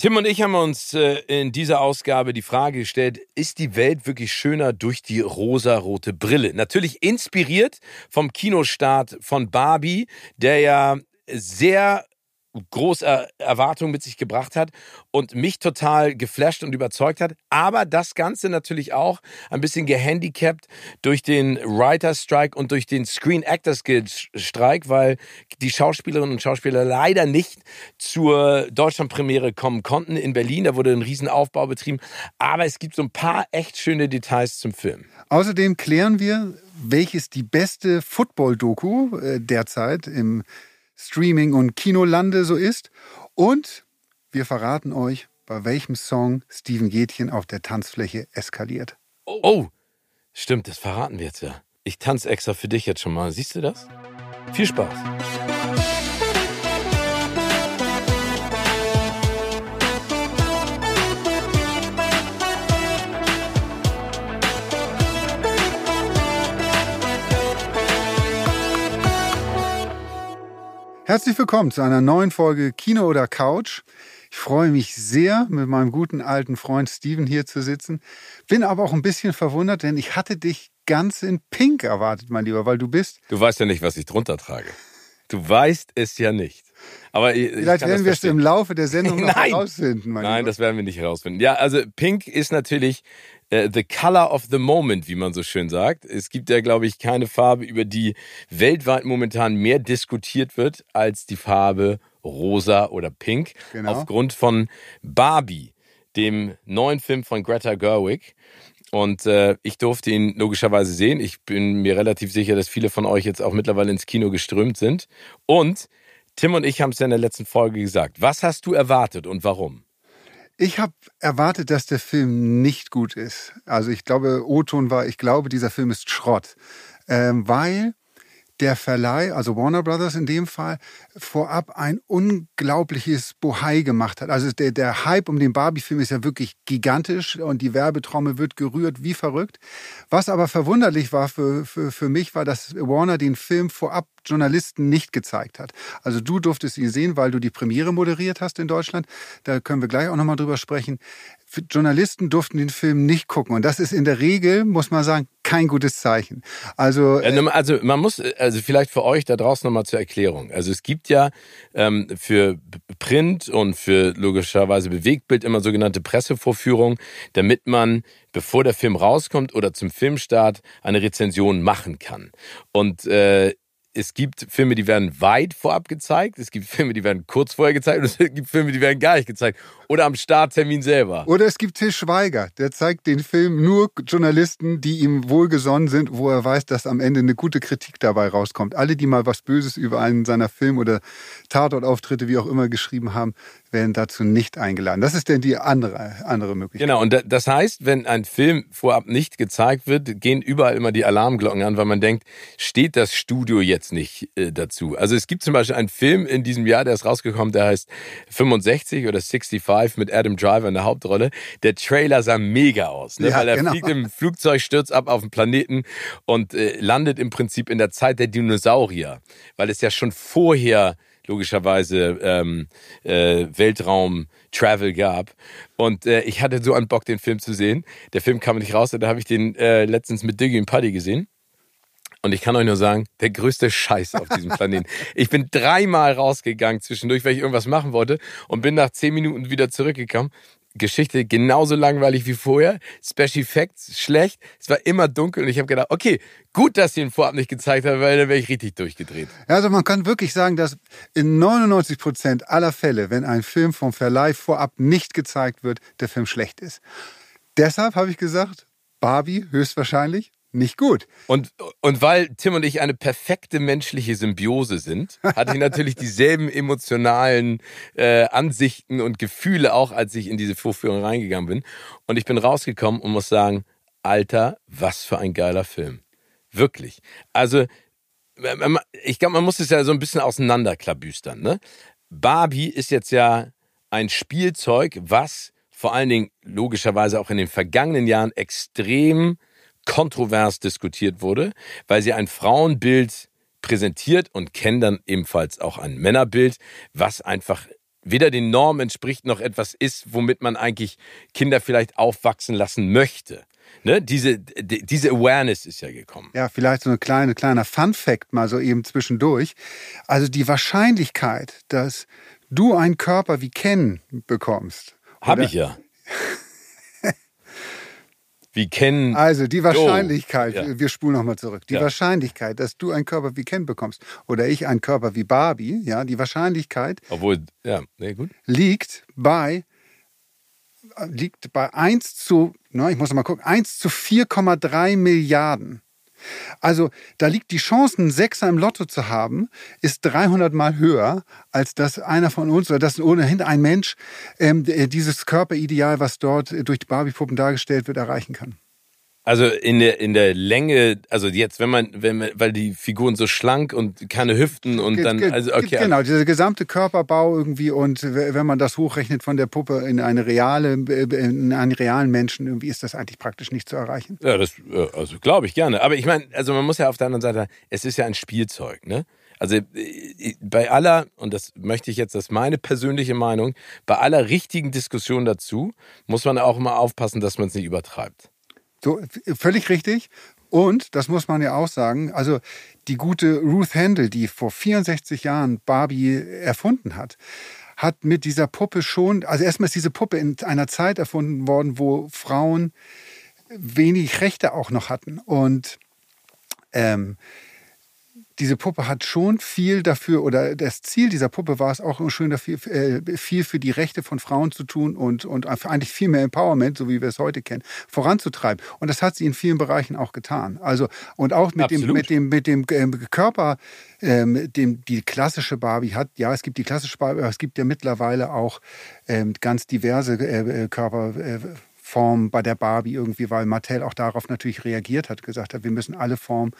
Tim und ich haben uns äh, in dieser Ausgabe die Frage gestellt, ist die Welt wirklich schöner durch die rosarote Brille? Natürlich inspiriert vom Kinostart von Barbie, der ja sehr große Erwartungen mit sich gebracht hat und mich total geflasht und überzeugt hat. Aber das Ganze natürlich auch ein bisschen gehandicapt durch den Writer's Strike und durch den Screen Actors Guild Streik, weil die Schauspielerinnen und Schauspieler leider nicht zur Deutschlandpremiere kommen konnten in Berlin. Da wurde ein Riesenaufbau betrieben. Aber es gibt so ein paar echt schöne Details zum Film. Außerdem klären wir, welches die beste Football-Doku äh, derzeit im Streaming- und Kinolande so ist. Und wir verraten euch, bei welchem Song Steven Gätchen auf der Tanzfläche eskaliert. Oh. oh, stimmt, das verraten wir jetzt ja. Ich tanze extra für dich jetzt schon mal. Siehst du das? Viel Spaß. Herzlich willkommen zu einer neuen Folge Kino oder Couch. Ich freue mich sehr, mit meinem guten alten Freund Steven hier zu sitzen. Bin aber auch ein bisschen verwundert, denn ich hatte dich ganz in Pink erwartet, mein Lieber, weil du bist. Du weißt ja nicht, was ich drunter trage. Du weißt es ja nicht. Aber ich, Vielleicht werden wir es im Laufe der Sendung noch Nein. herausfinden. Mein Nein, Lieber. das werden wir nicht herausfinden. Ja, also Pink ist natürlich äh, the color of the moment, wie man so schön sagt. Es gibt ja, glaube ich, keine Farbe, über die weltweit momentan mehr diskutiert wird als die Farbe rosa oder pink. Genau. Aufgrund von Barbie, dem neuen Film von Greta Gerwig. Und äh, ich durfte ihn logischerweise sehen. Ich bin mir relativ sicher, dass viele von euch jetzt auch mittlerweile ins Kino geströmt sind. Und Tim und ich haben es ja in der letzten Folge gesagt. Was hast du erwartet und warum? Ich habe erwartet, dass der Film nicht gut ist. Also ich glaube, O-Ton war, ich glaube, dieser Film ist Schrott. Ähm, weil der Verleih, also Warner Brothers in dem Fall, vorab ein unglaubliches Bohai gemacht hat. Also der, der Hype um den Barbie-Film ist ja wirklich gigantisch und die Werbetrommel wird gerührt wie verrückt. Was aber verwunderlich war für, für, für mich, war, dass Warner den Film vorab Journalisten nicht gezeigt hat. Also du durftest ihn sehen, weil du die Premiere moderiert hast in Deutschland. Da können wir gleich auch nochmal drüber sprechen. Journalisten durften den Film nicht gucken. Und das ist in der Regel, muss man sagen, kein gutes Zeichen. Also, äh, also man muss, also vielleicht für euch da draußen nochmal zur Erklärung. Also es gibt ja ähm, für Print und für logischerweise Bewegtbild immer sogenannte Pressevorführungen, damit man, bevor der Film rauskommt oder zum Filmstart, eine Rezension machen kann. Und äh, es gibt Filme, die werden weit vorab gezeigt, es gibt Filme, die werden kurz vorher gezeigt und es gibt Filme, die werden gar nicht gezeigt. Oder am Starttermin selber. Oder es gibt Til Schweiger, der zeigt den Film nur Journalisten, die ihm wohlgesonnen sind, wo er weiß, dass am Ende eine gute Kritik dabei rauskommt. Alle, die mal was Böses über einen seiner Film- oder Tatortauftritte, wie auch immer, geschrieben haben, werden dazu nicht eingeladen. Das ist denn die andere, andere Möglichkeit. Genau, und das heißt, wenn ein Film vorab nicht gezeigt wird, gehen überall immer die Alarmglocken an, weil man denkt, steht das Studio jetzt nicht äh, dazu? Also es gibt zum Beispiel einen Film in diesem Jahr, der ist rausgekommen, der heißt 65 oder 65 mit Adam Driver in der Hauptrolle. Der Trailer sah mega aus, ne? Ja, weil er genau. fliegt im Flugzeug, stürzt ab auf den Planeten und äh, landet im Prinzip in der Zeit der Dinosaurier, weil es ja schon vorher logischerweise ähm, äh, Weltraum-Travel gab. Und äh, ich hatte so einen Bock, den Film zu sehen. Der Film kam nicht raus, und da habe ich den äh, letztens mit Diggy und Paddy gesehen. Und ich kann euch nur sagen, der größte Scheiß auf diesem Planeten. Ich bin dreimal rausgegangen zwischendurch, weil ich irgendwas machen wollte und bin nach zehn Minuten wieder zurückgekommen. Geschichte genauso langweilig wie vorher. Special Effects schlecht. Es war immer dunkel und ich habe gedacht, okay, gut, dass sie ihn vorab nicht gezeigt haben, weil dann wäre ich richtig durchgedreht. Also man kann wirklich sagen, dass in 99 Prozent aller Fälle, wenn ein Film vom Verleih vorab nicht gezeigt wird, der Film schlecht ist. Deshalb habe ich gesagt, Barbie höchstwahrscheinlich nicht gut. Und, und weil Tim und ich eine perfekte menschliche Symbiose sind, hatte ich natürlich dieselben emotionalen äh, Ansichten und Gefühle auch, als ich in diese Vorführung reingegangen bin. Und ich bin rausgekommen und muss sagen, Alter, was für ein geiler Film. Wirklich. Also, ich glaube, man muss es ja so ein bisschen auseinanderklabüstern. Ne? Barbie ist jetzt ja ein Spielzeug, was vor allen Dingen logischerweise auch in den vergangenen Jahren extrem kontrovers diskutiert wurde, weil sie ein Frauenbild präsentiert und kennen dann ebenfalls auch ein Männerbild, was einfach weder den Normen entspricht noch etwas ist, womit man eigentlich Kinder vielleicht aufwachsen lassen möchte. Ne? Diese, diese Awareness ist ja gekommen. Ja, vielleicht so ein kleine, kleiner Fun-Fact mal so eben zwischendurch. Also die Wahrscheinlichkeit, dass du einen Körper wie Ken bekommst. Habe ich ja. wie Ken. Also die Wahrscheinlichkeit, oh, ja. wir spulen nochmal zurück, die ja. Wahrscheinlichkeit, dass du einen Körper wie Ken bekommst oder ich einen Körper wie Barbie, ja, die Wahrscheinlichkeit Obwohl, ja, nee, gut. liegt bei liegt bei 1 zu, na, ich muss mal gucken, 1 zu 4,3 Milliarden. Also da liegt die Chance, einen Sechser im Lotto zu haben, ist 300 Mal höher, als dass einer von uns oder dass ohnehin ein Mensch ähm, dieses Körperideal, was dort durch die Barbie-Puppen dargestellt wird, erreichen kann. Also in der in der Länge, also jetzt, wenn man, wenn man, weil die Figuren so schlank und keine Hüften und dann, also okay. Genau, dieser gesamte Körperbau irgendwie und wenn man das hochrechnet von der Puppe in eine reale, in einen realen Menschen, irgendwie ist das eigentlich praktisch nicht zu erreichen. Ja, das, also glaube ich gerne. Aber ich meine, also man muss ja auf der anderen Seite, es ist ja ein Spielzeug, ne? Also äh, bei aller, und das möchte ich jetzt, das ist meine persönliche Meinung, bei aller richtigen Diskussion dazu muss man auch immer aufpassen, dass man es nicht übertreibt. So, völlig richtig. Und, das muss man ja auch sagen, also die gute Ruth Handel, die vor 64 Jahren Barbie erfunden hat, hat mit dieser Puppe schon, also erstmal ist diese Puppe in einer Zeit erfunden worden, wo Frauen wenig Rechte auch noch hatten. Und ähm, diese Puppe hat schon viel dafür, oder das Ziel dieser Puppe war es auch schön dafür, äh, viel für die Rechte von Frauen zu tun und, und eigentlich viel mehr Empowerment, so wie wir es heute kennen, voranzutreiben. Und das hat sie in vielen Bereichen auch getan. Also, und auch mit dem, mit dem, mit dem ähm, Körper, ähm, dem, die klassische Barbie hat, ja, es gibt die klassische Barbie, aber es gibt ja mittlerweile auch ähm, ganz diverse äh, äh Körper. Äh, Form bei der Barbie irgendwie, weil Mattel auch darauf natürlich reagiert hat, gesagt hat, wir müssen alle Formen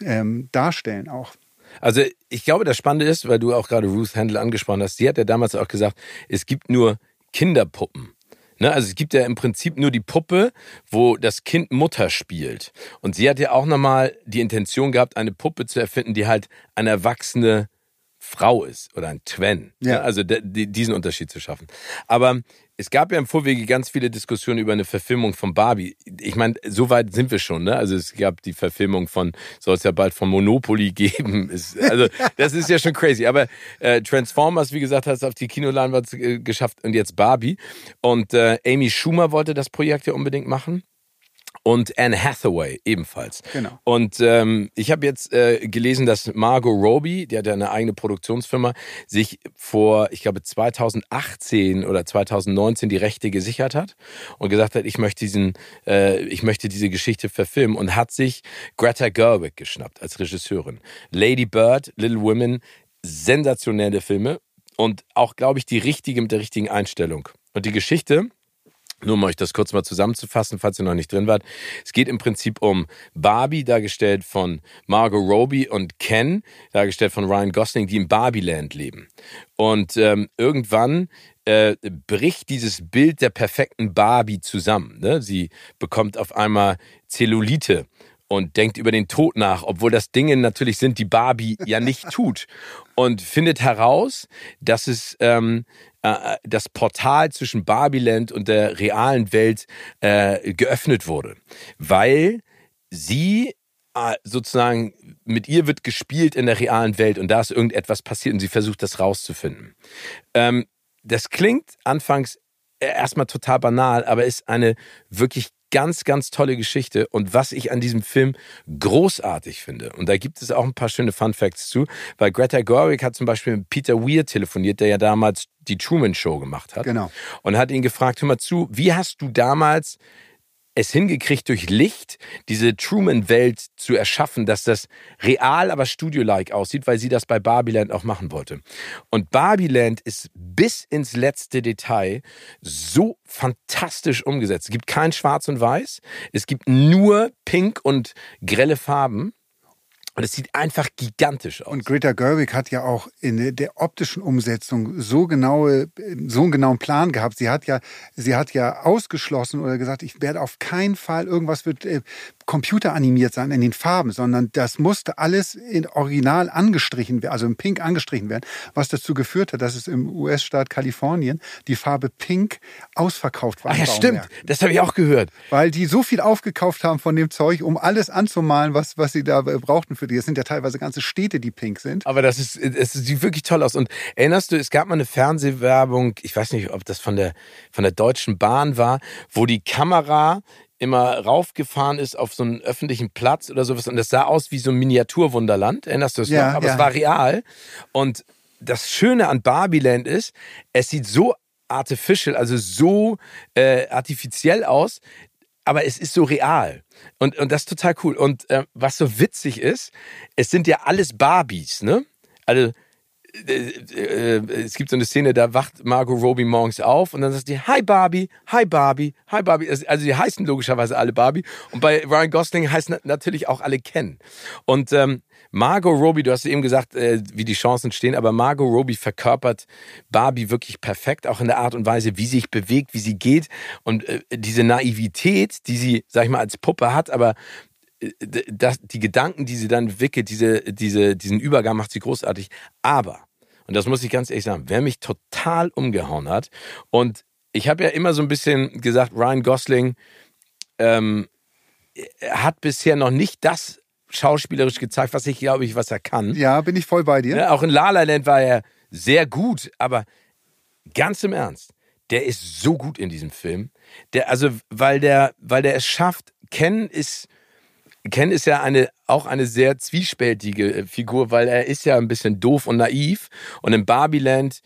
ähm, darstellen auch. Also ich glaube, das Spannende ist, weil du auch gerade Ruth Handel angesprochen hast, sie hat ja damals auch gesagt, es gibt nur Kinderpuppen. Ne, also es gibt ja im Prinzip nur die Puppe, wo das Kind Mutter spielt. Und sie hat ja auch nochmal die Intention gehabt, eine Puppe zu erfinden, die halt eine erwachsene Frau ist oder ein Twen. Ja. Ne, also diesen Unterschied zu schaffen. Aber es gab ja im Vorwege ganz viele Diskussionen über eine Verfilmung von Barbie. Ich meine, so weit sind wir schon, ne? Also es gab die Verfilmung von, soll es ja bald von Monopoly geben. Also das ist ja schon crazy. Aber äh, Transformers, wie gesagt, hat es auf die Kinoleinwand äh, geschafft und jetzt Barbie. Und äh, Amy Schumer wollte das Projekt ja unbedingt machen und Anne Hathaway ebenfalls. Genau. Und ähm, ich habe jetzt äh, gelesen, dass Margot Robbie, die hat ja eine eigene Produktionsfirma, sich vor, ich glaube 2018 oder 2019 die Rechte gesichert hat und gesagt hat, ich möchte diesen, äh, ich möchte diese Geschichte verfilmen und hat sich Greta Gerwig geschnappt als Regisseurin. Lady Bird, Little Women, sensationelle Filme und auch, glaube ich, die richtige mit der richtigen Einstellung. Und die Geschichte nur um euch das kurz mal zusammenzufassen, falls ihr noch nicht drin wart. Es geht im Prinzip um Barbie, dargestellt von Margot Robbie und Ken, dargestellt von Ryan Gosling, die im Barbieland leben. Und ähm, irgendwann äh, bricht dieses Bild der perfekten Barbie zusammen. Ne? Sie bekommt auf einmal Zellulite und denkt über den Tod nach, obwohl das Dinge natürlich sind, die Barbie ja nicht tut. Und findet heraus, dass es ähm, äh, das Portal zwischen Barbiland und der realen Welt äh, geöffnet wurde, weil sie äh, sozusagen mit ihr wird gespielt in der realen Welt und da ist irgendetwas passiert und sie versucht das rauszufinden. Ähm, das klingt anfangs erstmal total banal, aber ist eine wirklich ganz, ganz tolle Geschichte. Und was ich an diesem Film großartig finde, und da gibt es auch ein paar schöne Fun Facts zu, weil Greta Gerwig hat zum Beispiel mit Peter Weir telefoniert, der ja damals die Truman Show gemacht hat. Genau. Und hat ihn gefragt, hör mal zu, wie hast du damals es hingekriegt, durch Licht diese Truman-Welt zu erschaffen, dass das real, aber studio-like aussieht, weil sie das bei Barbieland auch machen wollte. Und Barbieland ist bis ins letzte Detail so fantastisch umgesetzt. Es gibt kein Schwarz und Weiß, es gibt nur Pink und grelle Farben. Und es sieht einfach gigantisch aus. Und Greta Gerwig hat ja auch in der optischen Umsetzung so genaue, so einen genauen Plan gehabt. Sie hat ja, sie hat ja ausgeschlossen oder gesagt, ich werde auf keinen Fall irgendwas wird äh, computeranimiert sein in den Farben, sondern das musste alles in Original angestrichen werden, also in Pink angestrichen werden, was dazu geführt hat, dass es im US-Staat Kalifornien die Farbe Pink ausverkauft war. Ach ja, stimmt. Das habe ich auch gehört. Weil die so viel aufgekauft haben von dem Zeug, um alles anzumalen, was, was sie da brauchten für die. Das sind ja teilweise ganze Städte, die pink sind. Aber das ist, es sieht wirklich toll aus. Und erinnerst du, es gab mal eine Fernsehwerbung, ich weiß nicht, ob das von der, von der Deutschen Bahn war, wo die Kamera immer raufgefahren ist auf so einen öffentlichen Platz oder sowas und das sah aus wie so ein Miniaturwunderland. Erinnerst du es ja, noch? Aber ja. es war real. Und das Schöne an Barbieland ist, es sieht so artificial, also so äh, artifiziell aus, aber es ist so real. Und, und das ist total cool. Und äh, was so witzig ist, es sind ja alles Barbies, ne? Also es gibt so eine Szene, da wacht Margot Robbie morgens auf und dann sagt sie, hi Barbie, hi Barbie, hi Barbie. Also, also die heißen logischerweise alle Barbie. Und bei Ryan Gosling heißen natürlich auch alle Ken. Und ähm, Margot Robbie, du hast eben gesagt, äh, wie die Chancen stehen, aber Margot Robbie verkörpert Barbie wirklich perfekt, auch in der Art und Weise, wie sie sich bewegt, wie sie geht und äh, diese Naivität, die sie, sag ich mal, als Puppe hat, aber äh, das, die Gedanken, die sie dann wickelt, diese, diese, diesen Übergang macht sie großartig. Aber, und das muss ich ganz ehrlich sagen, wer mich total umgehauen hat, und ich habe ja immer so ein bisschen gesagt, Ryan Gosling ähm, hat bisher noch nicht das schauspielerisch gezeigt, was ich glaube ich, was er kann. Ja, bin ich voll bei dir. Ja, auch in La La Land war er sehr gut, aber ganz im Ernst, der ist so gut in diesem Film. Der, also, weil der, weil der es schafft, Ken ist, Ken ist ja eine, auch eine sehr zwiespältige äh, Figur, weil er ist ja ein bisschen doof und naiv. Und in Barbieland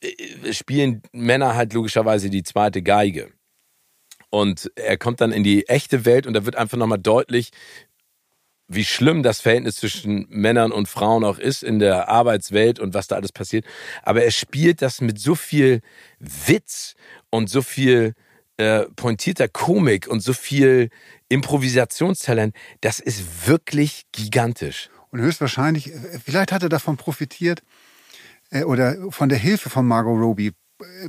äh, spielen Männer halt logischerweise die zweite Geige. Und er kommt dann in die echte Welt und da wird einfach nochmal deutlich, wie schlimm das Verhältnis zwischen Männern und Frauen auch ist in der Arbeitswelt und was da alles passiert. Aber er spielt das mit so viel Witz und so viel äh, pointierter Komik und so viel Improvisationstalent. Das ist wirklich gigantisch. Und höchstwahrscheinlich, äh, vielleicht hat er davon profitiert äh, oder von der Hilfe von Margot Robbie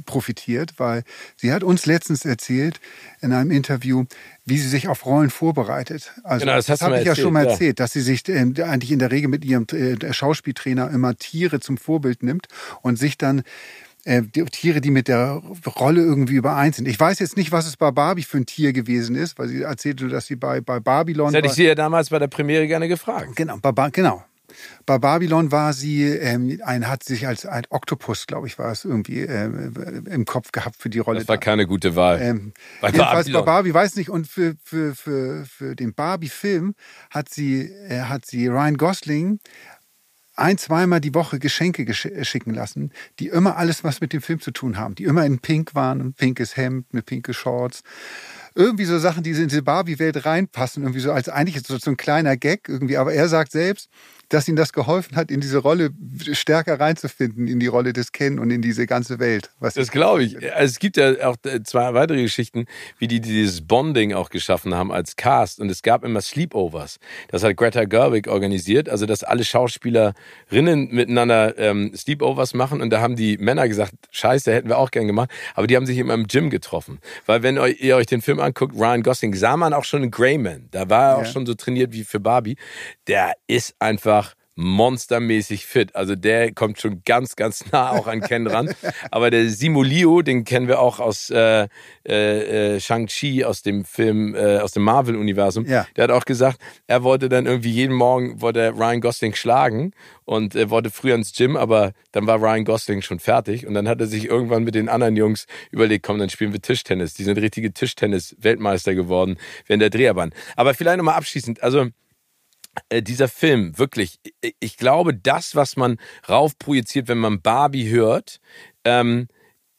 profitiert, weil sie hat uns letztens erzählt in einem Interview, wie sie sich auf Rollen vorbereitet. Also genau, das, das habe ich ja schon mal erzählt, ja. dass sie sich äh, eigentlich in der Regel mit ihrem äh, Schauspieltrainer immer Tiere zum Vorbild nimmt und sich dann äh, die Tiere, die mit der Rolle irgendwie überein sind. Ich weiß jetzt nicht, was es bei Barbie für ein Tier gewesen ist, weil sie erzählte, dass sie bei, bei Babylon. Das hätte ich sie ja damals bei der Premiere gerne gefragt. Genau, bei, genau. Bei Babylon war sie, ähm, ein, hat sich als ein Oktopus, glaube ich, war es irgendwie ähm, im Kopf gehabt für die Rolle. Das war keine gute Wahl. Ähm, bei jedenfalls Babylon. bei Barbie, weiß nicht. Und für, für, für, für den Barbie-Film hat sie, äh, hat sie Ryan Gosling ein, zweimal die Woche Geschenke gesch schicken lassen, die immer alles was mit dem Film zu tun haben, die immer in Pink waren, ein pinkes Hemd, mit pinke Shorts irgendwie so Sachen, die in diese Barbie-Welt reinpassen, irgendwie so als eigentlich so, so ein kleiner Gag irgendwie. Aber er sagt selbst, dass ihm das geholfen hat, in diese Rolle stärker reinzufinden, in die Rolle des Ken und in diese ganze Welt. das glaube ich. Also es gibt ja auch zwei weitere Geschichten, wie die dieses Bonding auch geschaffen haben als Cast. Und es gab immer Sleepovers. Das hat Greta Gerwig organisiert, also dass alle Schauspielerinnen miteinander ähm, Sleepovers machen. Und da haben die Männer gesagt, scheiße, hätten wir auch gern gemacht. Aber die haben sich immer im Gym getroffen. Weil wenn ihr euch den Film anguckt, Ryan Gosling, sah man auch schon in Greyman. Da war er auch schon so trainiert wie für Barbie. Der ist einfach monstermäßig fit. Also der kommt schon ganz, ganz nah auch an Ken ran. Aber der Simulio, den kennen wir auch aus äh, äh, äh, Shang-Chi, aus dem Film, äh, aus dem Marvel-Universum. Ja. Der hat auch gesagt, er wollte dann irgendwie jeden Morgen, wollte Ryan Gosling schlagen und er wollte früher ins Gym, aber dann war Ryan Gosling schon fertig und dann hat er sich irgendwann mit den anderen Jungs überlegt, komm, dann spielen wir Tischtennis. Die sind richtige Tischtennis-Weltmeister geworden während der Dreherbahn. Aber vielleicht nochmal abschließend, also äh, dieser Film, wirklich, ich glaube, das, was man raufprojiziert, wenn man Barbie hört, ähm,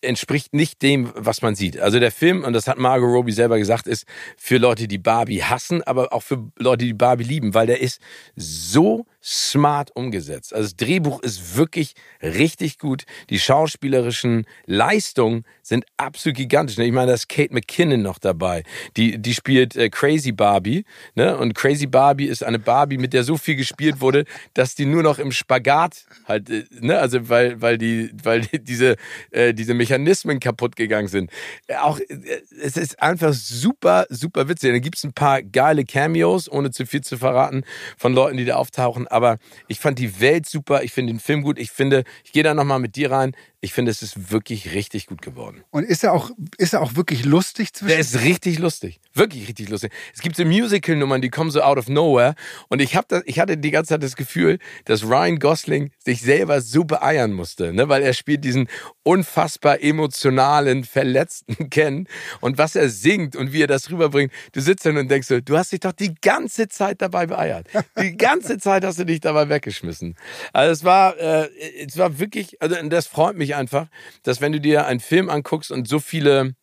entspricht nicht dem, was man sieht. Also der Film, und das hat Margot Robbie selber gesagt, ist für Leute, die Barbie hassen, aber auch für Leute, die Barbie lieben, weil der ist so smart umgesetzt. Also das Drehbuch ist wirklich richtig gut. Die schauspielerischen Leistungen sind absolut gigantisch. Ich meine, da ist Kate McKinnon noch dabei. Die, die spielt äh, Crazy Barbie. Ne? Und Crazy Barbie ist eine Barbie, mit der so viel gespielt wurde, dass die nur noch im Spagat halt, äh, ne? also weil, weil, die, weil die, diese, äh, diese Mechanismen kaputt gegangen sind. Auch äh, es ist einfach super, super witzig. Da gibt es ein paar geile Cameos, ohne zu viel zu verraten, von Leuten, die da auftauchen aber ich fand die Welt super, ich finde den Film gut, ich finde, ich gehe da nochmal mit dir rein, ich finde, es ist wirklich richtig gut geworden. Und ist er auch, ist er auch wirklich lustig zwischen? Der ist richtig lustig. Wirklich richtig lustig. Es gibt so Musical-Nummern, die kommen so out of nowhere. Und ich, hab das, ich hatte die ganze Zeit das Gefühl, dass Ryan Gosling sich selber so beeiern musste, ne? weil er spielt diesen unfassbar emotionalen, verletzten Ken. Und was er singt und wie er das rüberbringt, du sitzt dann und denkst so, du hast dich doch die ganze Zeit dabei beeiert. Die ganze Zeit hast du dich dabei weggeschmissen. Also es war, äh, es war wirklich, also das freut mich einfach, dass wenn du dir einen Film anguckst und so viele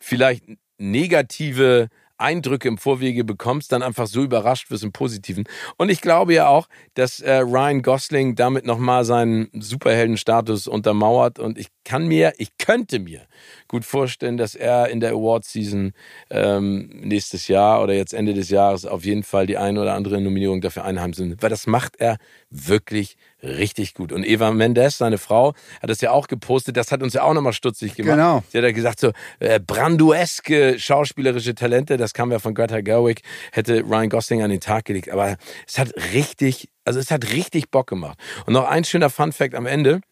vielleicht negative Eindrücke im Vorwege bekommst, dann einfach so überrascht wirst im Positiven. Und ich glaube ja auch, dass äh, Ryan Gosling damit nochmal seinen Superheldenstatus untermauert. Und ich kann mir, ich könnte mir gut vorstellen, dass er in der Award-Season ähm, nächstes Jahr oder jetzt Ende des Jahres auf jeden Fall die eine oder andere Nominierung dafür einheimsen. Weil das macht er wirklich richtig gut. Und Eva Mendes, seine Frau, hat das ja auch gepostet. Das hat uns ja auch nochmal stutzig gemacht. Genau. Sie hat ja gesagt, so äh, brandueske schauspielerische Talente, das kam ja von Greta Gerwig, hätte Ryan Gosling an den Tag gelegt. Aber es hat richtig, also es hat richtig Bock gemacht. Und noch ein schöner Fun-Fact am Ende.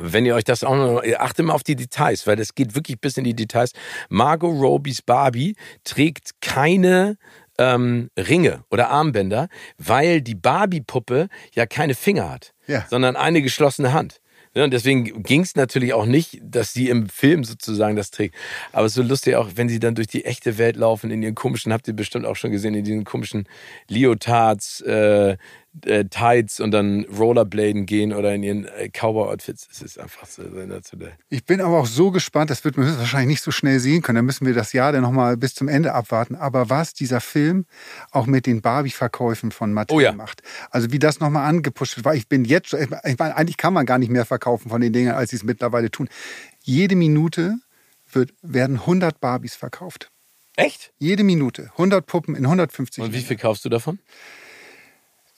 Wenn ihr euch das auch noch, achtet mal auf die Details, weil das geht wirklich bis in die Details. Margot Robies Barbie trägt keine ähm, Ringe oder Armbänder, weil die Barbie-Puppe ja keine Finger hat, ja. sondern eine geschlossene Hand. Ja, und deswegen ging es natürlich auch nicht, dass sie im Film sozusagen das trägt. Aber es ist so lustig auch, wenn sie dann durch die echte Welt laufen, in ihren komischen, habt ihr bestimmt auch schon gesehen, in diesen komischen Leotards, äh, äh, Tights und dann Rollerbladen gehen oder in ihren äh, Cowboy-Outfits. Es ist einfach so sensationell. Ich bin aber auch so gespannt, das wird man wahrscheinlich nicht so schnell sehen können. Da müssen wir das Jahr dann nochmal bis zum Ende abwarten. Aber was dieser Film auch mit den Barbie-Verkäufen von Mattel oh ja. macht. Also wie das nochmal angepusht wird. Weil ich bin jetzt, ich meine, eigentlich kann man gar nicht mehr verkaufen von den Dingen, als sie es mittlerweile tun. Jede Minute wird, werden 100 Barbies verkauft. Echt? Jede Minute. 100 Puppen in 150 Und wie viel kaufst du davon?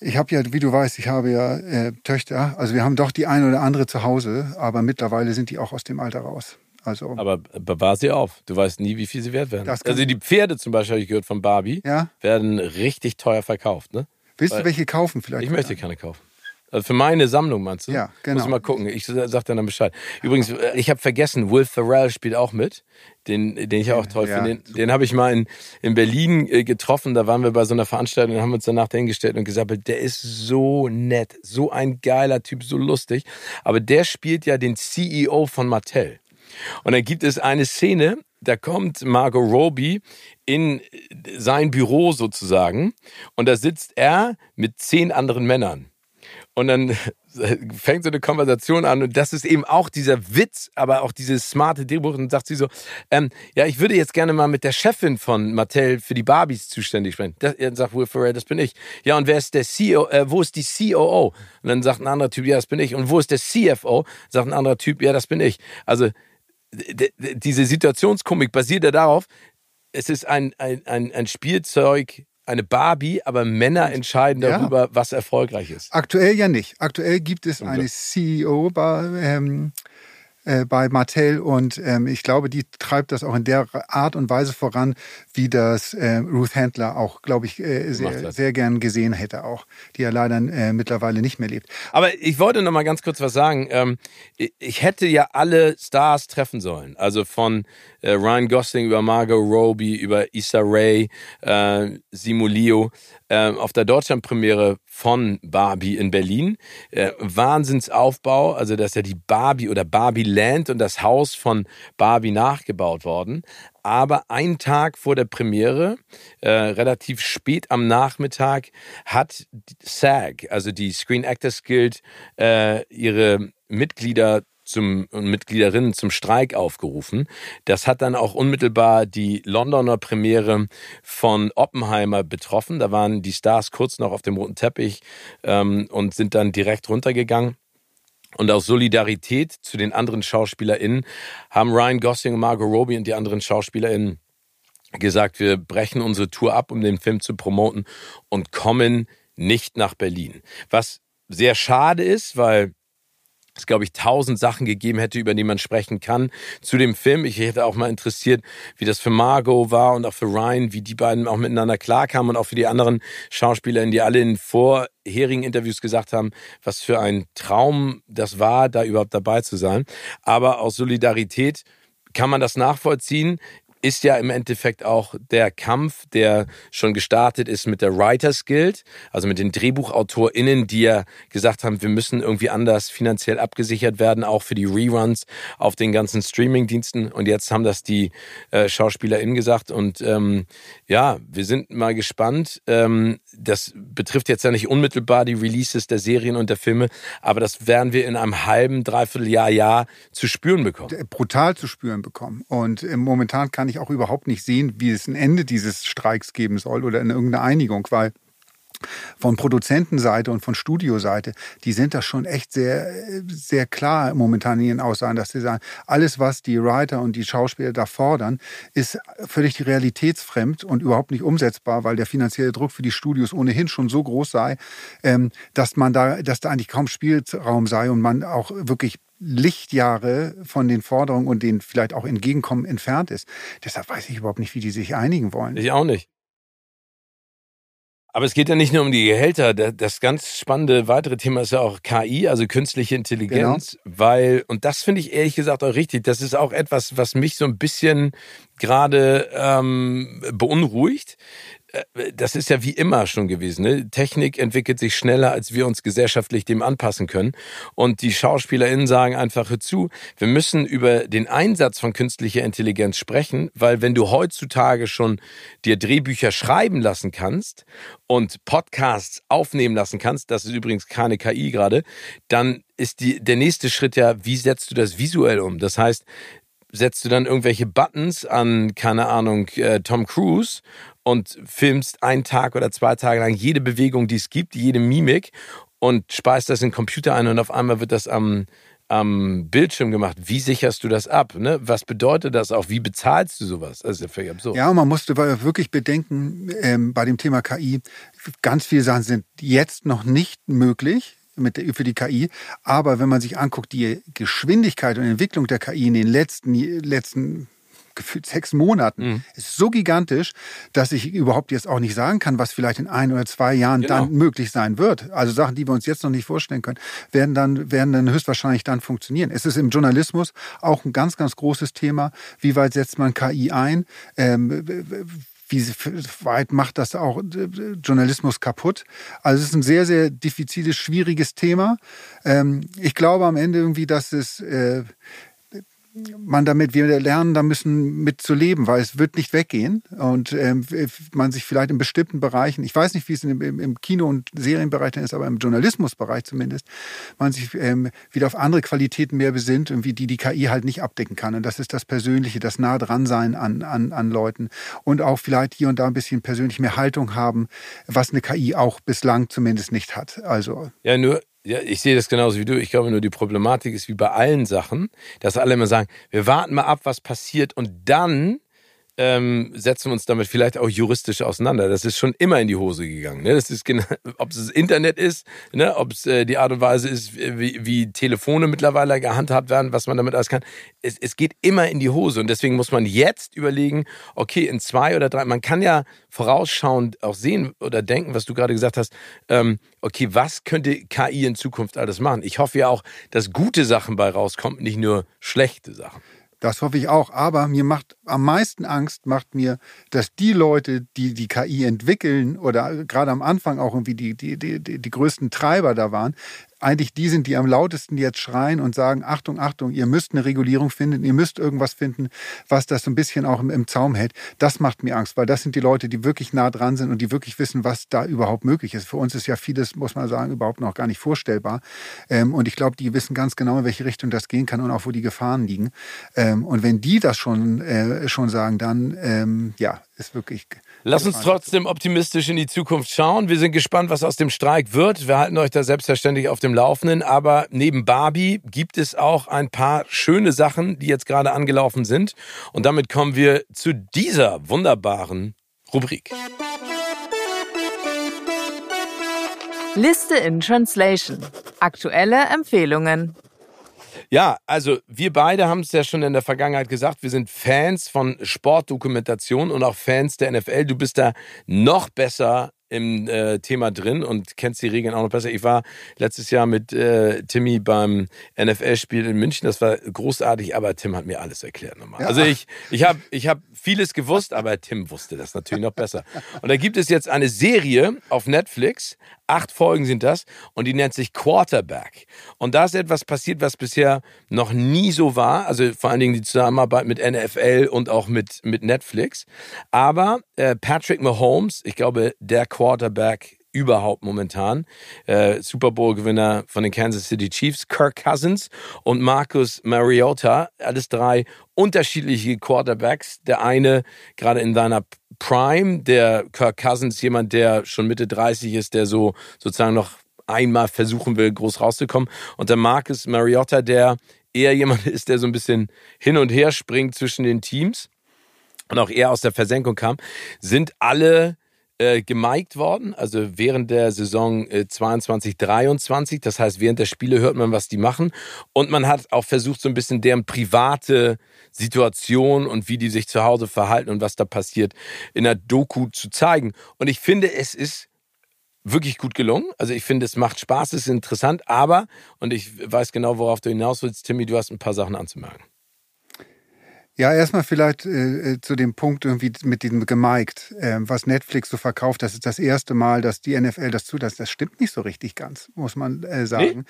Ich habe ja, wie du weißt, ich habe ja äh, Töchter. Also wir haben doch die eine oder andere zu Hause, aber mittlerweile sind die auch aus dem Alter raus. Also, aber bewahr sie auf. Du weißt nie, wie viel sie wert werden. Also die Pferde zum Beispiel, habe ich gehört von Barbie, ja? werden richtig teuer verkauft. Ne? Willst Weil du welche kaufen vielleicht? Ich möchte keine kaufen. Also für meine Sammlung meinst du? Ja, genau. Muss ich mal gucken. Ich sag dir dann Bescheid. Übrigens, äh, ich habe vergessen, Will Ferrell spielt auch mit, den, den ich auch toll ja, finde. Den, den habe ich mal in, in Berlin äh, getroffen. Da waren wir bei so einer Veranstaltung und haben uns danach dahingestellt und gesagt, der ist so nett, so ein geiler Typ, so lustig. Aber der spielt ja den CEO von Mattel. Und dann gibt es eine Szene, da kommt Margot Robbie in sein Büro sozusagen und da sitzt er mit zehn anderen Männern. Und dann fängt so eine Konversation an und das ist eben auch dieser Witz, aber auch dieses smarte Drehbuch und sagt sie so, ähm, ja, ich würde jetzt gerne mal mit der Chefin von Mattel für die Barbies zuständig sprechen. Das, dann sagt Will Ferrell, das bin ich. Ja, und wer ist der CEO, äh, wo ist die COO? Und dann sagt ein anderer Typ, ja, das bin ich. Und wo ist der CFO? Sagt ein anderer Typ, ja, das bin ich. Also diese Situationskomik basiert ja darauf, es ist ein, ein, ein, ein Spielzeug, eine Barbie, aber Männer entscheiden darüber, ja. was erfolgreich ist. Aktuell ja nicht. Aktuell gibt es eine CEO bei, ähm, äh, bei Mattel und ähm, ich glaube, die treibt das auch in der Art und Weise voran, wie das äh, Ruth Handler auch, glaube ich, äh, sehr, sehr gern gesehen hätte auch, die ja leider äh, mittlerweile nicht mehr lebt. Aber ich wollte noch mal ganz kurz was sagen. Ähm, ich hätte ja alle Stars treffen sollen, also von äh, Ryan Gosling über Margot Robbie, über Issa Rae, Simulio äh, auf der Deutschlandpremiere von Barbie in Berlin. Äh, Wahnsinnsaufbau, also das ist ja die Barbie oder Barbie Land und das Haus von Barbie nachgebaut worden. Aber einen Tag vor der Premiere, äh, relativ spät am Nachmittag, hat SAG, also die Screen Actors Guild, äh, ihre Mitglieder zum und Mitgliederinnen zum Streik aufgerufen. Das hat dann auch unmittelbar die Londoner Premiere von Oppenheimer betroffen. Da waren die Stars kurz noch auf dem roten Teppich ähm, und sind dann direkt runtergegangen. Und aus Solidarität zu den anderen SchauspielerInnen haben Ryan Gosling und Margot Robbie und die anderen SchauspielerInnen gesagt, wir brechen unsere Tour ab, um den Film zu promoten und kommen nicht nach Berlin. Was sehr schade ist, weil es, glaube ich, tausend Sachen gegeben hätte, über die man sprechen kann zu dem Film. Ich hätte auch mal interessiert, wie das für Margot war und auch für Ryan, wie die beiden auch miteinander klarkamen und auch für die anderen Schauspieler, die alle in vorherigen Interviews gesagt haben, was für ein Traum das war, da überhaupt dabei zu sein. Aber aus Solidarität kann man das nachvollziehen ist ja im Endeffekt auch der Kampf, der schon gestartet ist mit der Writers Guild, also mit den DrehbuchautorInnen, die ja gesagt haben, wir müssen irgendwie anders finanziell abgesichert werden, auch für die Reruns auf den ganzen Streaming-Diensten. Und jetzt haben das die äh, SchauspielerInnen gesagt. Und ähm, ja, wir sind mal gespannt. Ähm, das betrifft jetzt ja nicht unmittelbar die Releases der Serien und der Filme, aber das werden wir in einem halben, dreiviertel Jahr, Jahr zu spüren bekommen. Brutal zu spüren bekommen. Und äh, momentan kann ich auch überhaupt nicht sehen, wie es ein Ende dieses Streiks geben soll oder in irgendeine Einigung, weil von Produzentenseite und von Studioseite, die sind da schon echt sehr, sehr klar momentan in ihren Aussagen, dass sie sagen, alles, was die Writer und die Schauspieler da fordern, ist völlig realitätsfremd und überhaupt nicht umsetzbar, weil der finanzielle Druck für die Studios ohnehin schon so groß sei, ähm, dass man da, dass da eigentlich kaum Spielraum sei und man auch wirklich Lichtjahre von den Forderungen und den vielleicht auch Entgegenkommen entfernt ist. Deshalb weiß ich überhaupt nicht, wie die sich einigen wollen. Ich auch nicht. Aber es geht ja nicht nur um die Gehälter. Das ganz spannende weitere Thema ist ja auch KI, also künstliche Intelligenz, genau. weil, und das finde ich ehrlich gesagt auch richtig, das ist auch etwas, was mich so ein bisschen gerade ähm, beunruhigt. Äh, das ist ja wie immer schon gewesen. Ne? Technik entwickelt sich schneller, als wir uns gesellschaftlich dem anpassen können. Und die SchauspielerInnen sagen einfach, hör zu, wir müssen über den Einsatz von künstlicher Intelligenz sprechen, weil wenn du heutzutage schon dir Drehbücher schreiben lassen kannst und Podcasts aufnehmen lassen kannst, das ist übrigens keine KI gerade, dann ist die, der nächste Schritt ja, wie setzt du das visuell um? Das heißt, setzt du dann irgendwelche Buttons an, keine Ahnung, äh, Tom Cruise und filmst einen Tag oder zwei Tage lang jede Bewegung, die es gibt, jede Mimik und speist das in den Computer ein und auf einmal wird das am, am Bildschirm gemacht. Wie sicherst du das ab? Ne? Was bedeutet das auch? Wie bezahlst du sowas? Das ist ja völlig absurd. Ja, man musste wirklich bedenken, ähm, bei dem Thema KI, ganz viele Sachen sind jetzt noch nicht möglich mit der, für die KI. Aber wenn man sich anguckt, die Geschwindigkeit und Entwicklung der KI in den letzten, letzten gefühlt sechs Monaten, mhm. ist so gigantisch, dass ich überhaupt jetzt auch nicht sagen kann, was vielleicht in ein oder zwei Jahren genau. dann möglich sein wird. Also Sachen, die wir uns jetzt noch nicht vorstellen können, werden dann, werden dann höchstwahrscheinlich dann funktionieren. Es ist im Journalismus auch ein ganz, ganz großes Thema. Wie weit setzt man KI ein? Ähm, wie weit macht das auch äh, Journalismus kaputt? Also es ist ein sehr, sehr diffiziles, schwieriges Thema. Ähm, ich glaube am Ende irgendwie, dass es äh, man damit, wir lernen da müssen mit zu leben, weil es wird nicht weggehen und ähm, man sich vielleicht in bestimmten Bereichen, ich weiß nicht, wie es im, im Kino- und Serienbereich dann ist, aber im Journalismusbereich zumindest, man sich ähm, wieder auf andere Qualitäten mehr besinnt, irgendwie die die KI halt nicht abdecken kann. Und das ist das Persönliche, das nah dran sein an, an, an Leuten und auch vielleicht hier und da ein bisschen persönlich mehr Haltung haben, was eine KI auch bislang zumindest nicht hat. Also ja, nur ja, ich sehe das genauso wie du. Ich glaube nur, die Problematik ist wie bei allen Sachen, dass alle immer sagen, wir warten mal ab, was passiert und dann ähm, setzen wir uns damit vielleicht auch juristisch auseinander. Das ist schon immer in die Hose gegangen. Ne? Das ist genau, ob es das Internet ist, ne? ob es äh, die Art und Weise ist, wie, wie Telefone mittlerweile gehandhabt werden, was man damit alles kann. Es, es geht immer in die Hose und deswegen muss man jetzt überlegen, okay, in zwei oder drei, man kann ja vorausschauend auch sehen oder denken, was du gerade gesagt hast, ähm, okay, was könnte KI in Zukunft alles machen? Ich hoffe ja auch, dass gute Sachen bei rauskommen, nicht nur schlechte Sachen. Das hoffe ich auch. Aber mir macht am meisten Angst, macht mir, dass die Leute, die die KI entwickeln oder gerade am Anfang auch irgendwie die, die, die, die größten Treiber da waren, eigentlich die sind, die am lautesten jetzt schreien und sagen, Achtung, Achtung, ihr müsst eine Regulierung finden, ihr müsst irgendwas finden, was das so ein bisschen auch im, im Zaum hält. Das macht mir Angst, weil das sind die Leute, die wirklich nah dran sind und die wirklich wissen, was da überhaupt möglich ist. Für uns ist ja vieles, muss man sagen, überhaupt noch gar nicht vorstellbar. Ähm, und ich glaube, die wissen ganz genau, in welche Richtung das gehen kann und auch, wo die Gefahren liegen. Ähm, und wenn die das schon, äh, schon sagen, dann ähm, ja, ist wirklich. Lass uns trotzdem optimistisch in die Zukunft schauen. Wir sind gespannt, was aus dem Streik wird. Wir halten euch da selbstverständlich auf dem Laufenden. Aber neben Barbie gibt es auch ein paar schöne Sachen, die jetzt gerade angelaufen sind. Und damit kommen wir zu dieser wunderbaren Rubrik. Liste in Translation. Aktuelle Empfehlungen. Ja, also wir beide haben es ja schon in der Vergangenheit gesagt, wir sind Fans von Sportdokumentation und auch Fans der NFL. Du bist da noch besser im äh, Thema drin und kennst die Regeln auch noch besser. Ich war letztes Jahr mit äh, Timmy beim NFL-Spiel in München. Das war großartig, aber Tim hat mir alles erklärt nochmal. Ja. Also ich, ich habe ich hab vieles gewusst, aber Tim wusste das natürlich noch besser. Und da gibt es jetzt eine Serie auf Netflix. Acht Folgen sind das und die nennt sich Quarterback. Und da ist etwas passiert, was bisher noch nie so war. Also vor allen Dingen die Zusammenarbeit mit NFL und auch mit, mit Netflix. Aber äh, Patrick Mahomes, ich glaube, der Quarterback überhaupt momentan. Äh, Super Bowl-Gewinner von den Kansas City Chiefs, Kirk Cousins und Marcus Mariota, alles drei unterschiedliche Quarterbacks. Der eine gerade in seiner Prime, der Kirk Cousins, jemand, der schon Mitte 30 ist, der so sozusagen noch einmal versuchen will, groß rauszukommen. Und der Marcus Mariota, der eher jemand ist, der so ein bisschen hin und her springt zwischen den Teams und auch eher aus der Versenkung kam, sind alle äh, gemiked worden, also während der Saison äh, 22, 23. Das heißt, während der Spiele hört man, was die machen. Und man hat auch versucht, so ein bisschen deren private Situation und wie die sich zu Hause verhalten und was da passiert, in der Doku zu zeigen. Und ich finde, es ist wirklich gut gelungen. Also ich finde, es macht Spaß, es ist interessant, aber, und ich weiß genau, worauf du hinaus willst, Timmy, du hast ein paar Sachen anzumerken. Ja, erstmal vielleicht äh, äh, zu dem Punkt irgendwie mit diesem gemiked, äh, was Netflix so verkauft. Das ist das erste Mal, dass die NFL das zulässt. Das stimmt nicht so richtig ganz, muss man äh, sagen.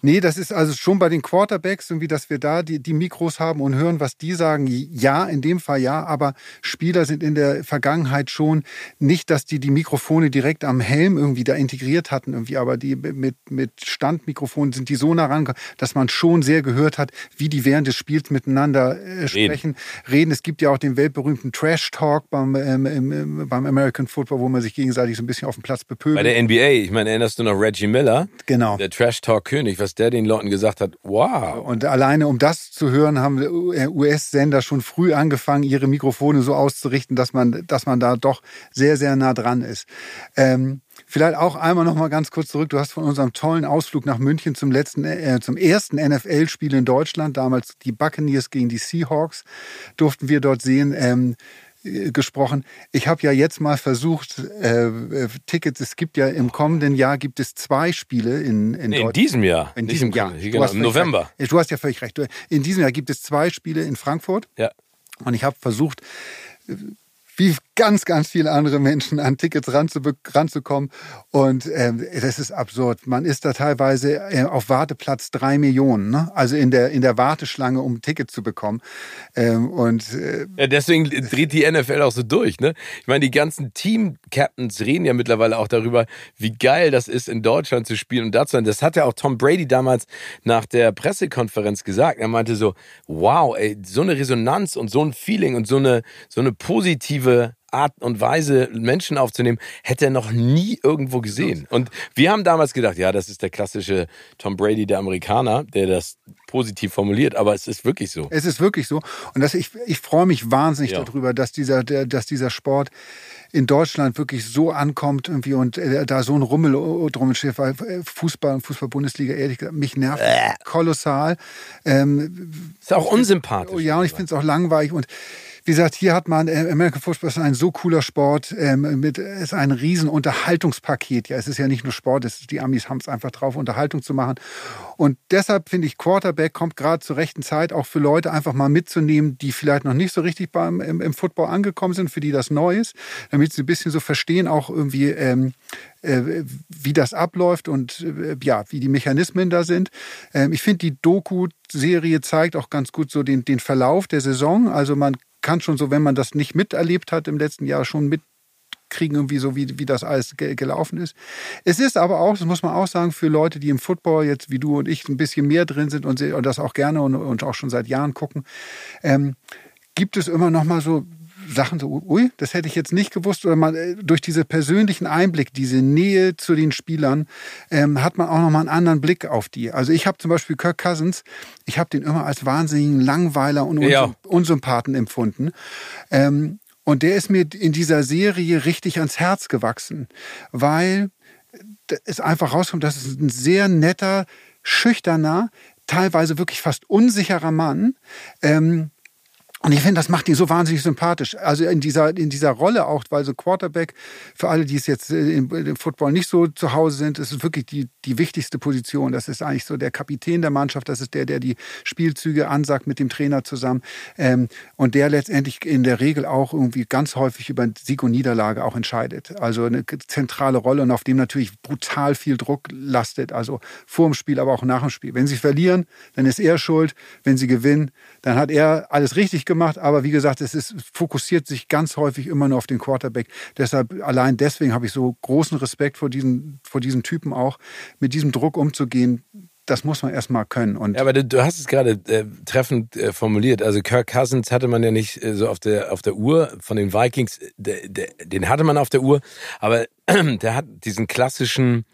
Nee? nee, das ist also schon bei den Quarterbacks irgendwie, dass wir da die, die Mikros haben und hören, was die sagen. Ja, in dem Fall ja, aber Spieler sind in der Vergangenheit schon nicht, dass die die Mikrofone direkt am Helm irgendwie da integriert hatten irgendwie, aber die mit, mit Standmikrofonen sind die so nah ran, dass man schon sehr gehört hat, wie die während des Spiels miteinander äh, sprechen sprechen, reden. Es gibt ja auch den weltberühmten Trash Talk beim, ähm, beim American Football, wo man sich gegenseitig so ein bisschen auf dem Platz bepöbelt. Bei der NBA, ich meine, erinnerst du noch Reggie Miller? Genau. Der Trash Talk König, was der den Leuten gesagt hat. Wow. Und alleine um das zu hören, haben US-Sender schon früh angefangen, ihre Mikrofone so auszurichten, dass man, dass man da doch sehr, sehr nah dran ist. Ähm, Vielleicht auch einmal noch mal ganz kurz zurück. Du hast von unserem tollen Ausflug nach München zum letzten, äh, zum ersten NFL-Spiel in Deutschland, damals die Buccaneers gegen die Seahawks, durften wir dort sehen. Ähm, äh, gesprochen. Ich habe ja jetzt mal versucht, äh, äh, Tickets, es gibt ja im kommenden Jahr gibt es zwei Spiele in, in, nee, in diesem Jahr. In diesem Jahr. Genau, im November. Recht. Du hast ja völlig recht. In diesem Jahr gibt es zwei Spiele in Frankfurt. Ja. Und ich habe versucht, wie ganz, ganz viele andere Menschen an Tickets ranzukommen. Und äh, das ist absurd. Man ist da teilweise äh, auf Warteplatz drei Millionen, ne? also in der, in der Warteschlange, um ein Ticket zu bekommen. Ähm, und, äh, ja, deswegen dreht die NFL auch so durch. Ne? Ich meine, die ganzen Team-Captains reden ja mittlerweile auch darüber, wie geil das ist, in Deutschland zu spielen und da zu sein. Das hat ja auch Tom Brady damals nach der Pressekonferenz gesagt. Er meinte so, wow, ey, so eine Resonanz und so ein Feeling und so eine, so eine positive Art und Weise, Menschen aufzunehmen, hätte er noch nie irgendwo gesehen. Und wir haben damals gedacht, ja, das ist der klassische Tom Brady der Amerikaner, der das positiv formuliert, aber es ist wirklich so. Es ist wirklich so. Und das, ich, ich freue mich wahnsinnig ja. darüber, dass dieser, der, dass dieser Sport in Deutschland wirklich so ankommt irgendwie und äh, da so ein Rummel drum steht, weil äh, Fußball und Fußball-Bundesliga, ehrlich gesagt, mich nervt äh. kolossal. Ähm, ist auch unsympathisch. Ja, und ich finde es auch langweilig und wie gesagt, hier hat man, äh, American Football ist ein so cooler Sport, ähm, mit, ist ein riesen Unterhaltungspaket. Ja, es ist ja nicht nur Sport, ist, die Amis haben es einfach drauf, Unterhaltung zu machen. Und deshalb finde ich, Quarterback kommt gerade zur rechten Zeit auch für Leute einfach mal mitzunehmen, die vielleicht noch nicht so richtig beim, im, im Football angekommen sind, für die das neu ist, damit sie ein bisschen so verstehen, auch irgendwie, ähm, äh, wie das abläuft und äh, ja, wie die Mechanismen da sind. Ähm, ich finde, die Doku-Serie zeigt auch ganz gut so den, den Verlauf der Saison. Also man kann schon so, wenn man das nicht miterlebt hat im letzten Jahr, schon mitkriegen, irgendwie so, wie, wie das alles ge gelaufen ist. Es ist aber auch, das muss man auch sagen, für Leute, die im Football jetzt wie du und ich ein bisschen mehr drin sind und, und das auch gerne und, und, auch schon seit Jahren gucken, ähm, gibt es immer noch mal so Sachen so, ui, das hätte ich jetzt nicht gewusst. Oder man, äh, durch diese persönlichen Einblick, diese Nähe zu den Spielern, ähm, hat man auch nochmal einen anderen Blick auf die. Also ich habe zum Beispiel Kirk Cousins, ich habe den immer als wahnsinnigen Langweiler und ja. Unsympathen empfunden. Ähm, und der ist mir in dieser Serie richtig ans Herz gewachsen, weil es einfach rauskommt, dass es ein sehr netter, schüchterner, teilweise wirklich fast unsicherer Mann, ähm, und ich finde, das macht ihn so wahnsinnig sympathisch. Also in dieser, in dieser Rolle auch, weil so Quarterback, für alle, die es jetzt äh, im, im Football nicht so zu Hause sind, ist wirklich die, die wichtigste Position. Das ist eigentlich so der Kapitän der Mannschaft. Das ist der, der die Spielzüge ansagt mit dem Trainer zusammen. Ähm, und der letztendlich in der Regel auch irgendwie ganz häufig über Sieg und Niederlage auch entscheidet. Also eine zentrale Rolle und auf dem natürlich brutal viel Druck lastet. Also vor dem Spiel, aber auch nach dem Spiel. Wenn sie verlieren, dann ist er schuld. Wenn sie gewinnen, dann hat er alles richtig gemacht. Aber wie gesagt, es ist, fokussiert sich ganz häufig immer nur auf den Quarterback. Deshalb, allein deswegen habe ich so großen Respekt vor diesen, vor diesen Typen auch, mit diesem Druck umzugehen. Das muss man erstmal können. Und ja, aber du, hast es gerade äh, treffend äh, formuliert. Also Kirk Cousins hatte man ja nicht äh, so auf der, auf der Uhr von den Vikings. Der, der, den hatte man auf der Uhr, aber der hat diesen klassischen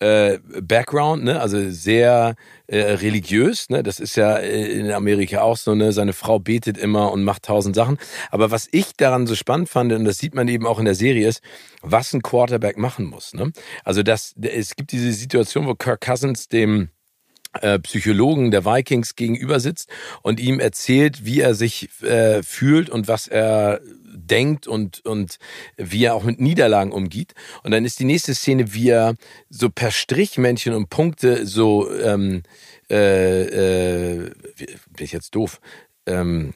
äh, Background, ne? also sehr äh, religiös. Ne? Das ist ja äh, in Amerika auch so. Ne? Seine Frau betet immer und macht tausend Sachen. Aber was ich daran so spannend fand, und das sieht man eben auch in der Serie, ist, was ein Quarterback machen muss. Ne? Also das, es gibt diese Situation, wo Kirk Cousins dem äh, Psychologen der Vikings gegenüber sitzt und ihm erzählt, wie er sich äh, fühlt und was er denkt und, und wie er auch mit Niederlagen umgeht. Und dann ist die nächste Szene, wie er so per Strichmännchen und Punkte so, ähm, äh, äh, bin ich jetzt doof, ähm,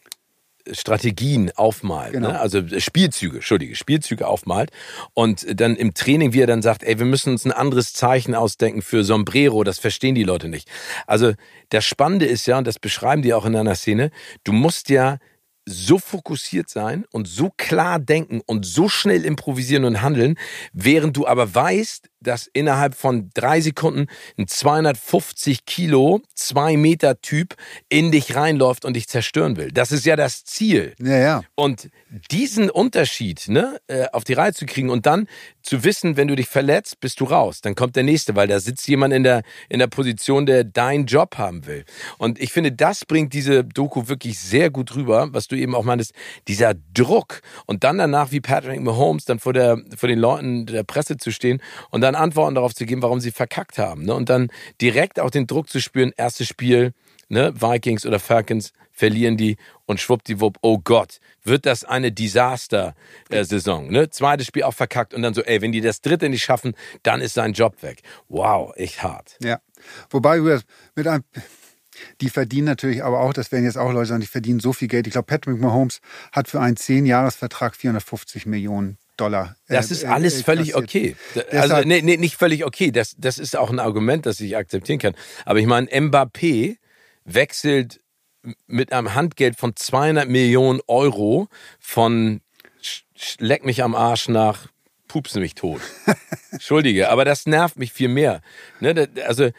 Strategien aufmalt, genau. ne? also Spielzüge, Entschuldige, Spielzüge aufmalt und dann im Training, wie er dann sagt, ey, wir müssen uns ein anderes Zeichen ausdenken für Sombrero, das verstehen die Leute nicht. Also das Spannende ist ja, und das beschreiben die auch in einer Szene, du musst ja so fokussiert sein und so klar denken und so schnell improvisieren und handeln, während du aber weißt, dass innerhalb von drei Sekunden ein 250 Kilo, zwei Meter Typ in dich reinläuft und dich zerstören will. Das ist ja das Ziel. Ja, ja. Und diesen Unterschied ne, äh, auf die Reihe zu kriegen und dann zu wissen, wenn du dich verletzt, bist du raus. Dann kommt der nächste, weil da sitzt jemand in der, in der Position, der deinen Job haben will. Und ich finde, das bringt diese Doku wirklich sehr gut rüber, was du eben auch meintest, dieser Druck und dann danach wie Patrick Mahomes dann vor, der, vor den Leuten der Presse zu stehen und dann Antworten darauf zu geben, warum sie verkackt haben. Ne? Und dann direkt auch den Druck zu spüren, erstes Spiel, ne, Vikings oder Falcons verlieren die und schwuppdiwupp, oh Gott, wird das eine Desaster-Saison. Ne? Zweites Spiel auch verkackt und dann so, ey, wenn die das dritte nicht schaffen, dann ist sein Job weg. Wow, echt hart. Ja, wobei mit einem die verdienen natürlich aber auch, das werden jetzt auch Leute sagen, die verdienen so viel Geld. Ich glaube, Patrick Mahomes hat für einen 10-Jahres-Vertrag 450 Millionen Dollar. Äh, das ist alles äh, völlig okay. Also, nee, nee, nicht völlig okay. Das, das ist auch ein Argument, das ich akzeptieren kann. Aber ich meine, Mbappé wechselt mit einem Handgeld von 200 Millionen Euro von Leck mich am Arsch nach Pups mich tot. Entschuldige, aber das nervt mich viel mehr. Ne, also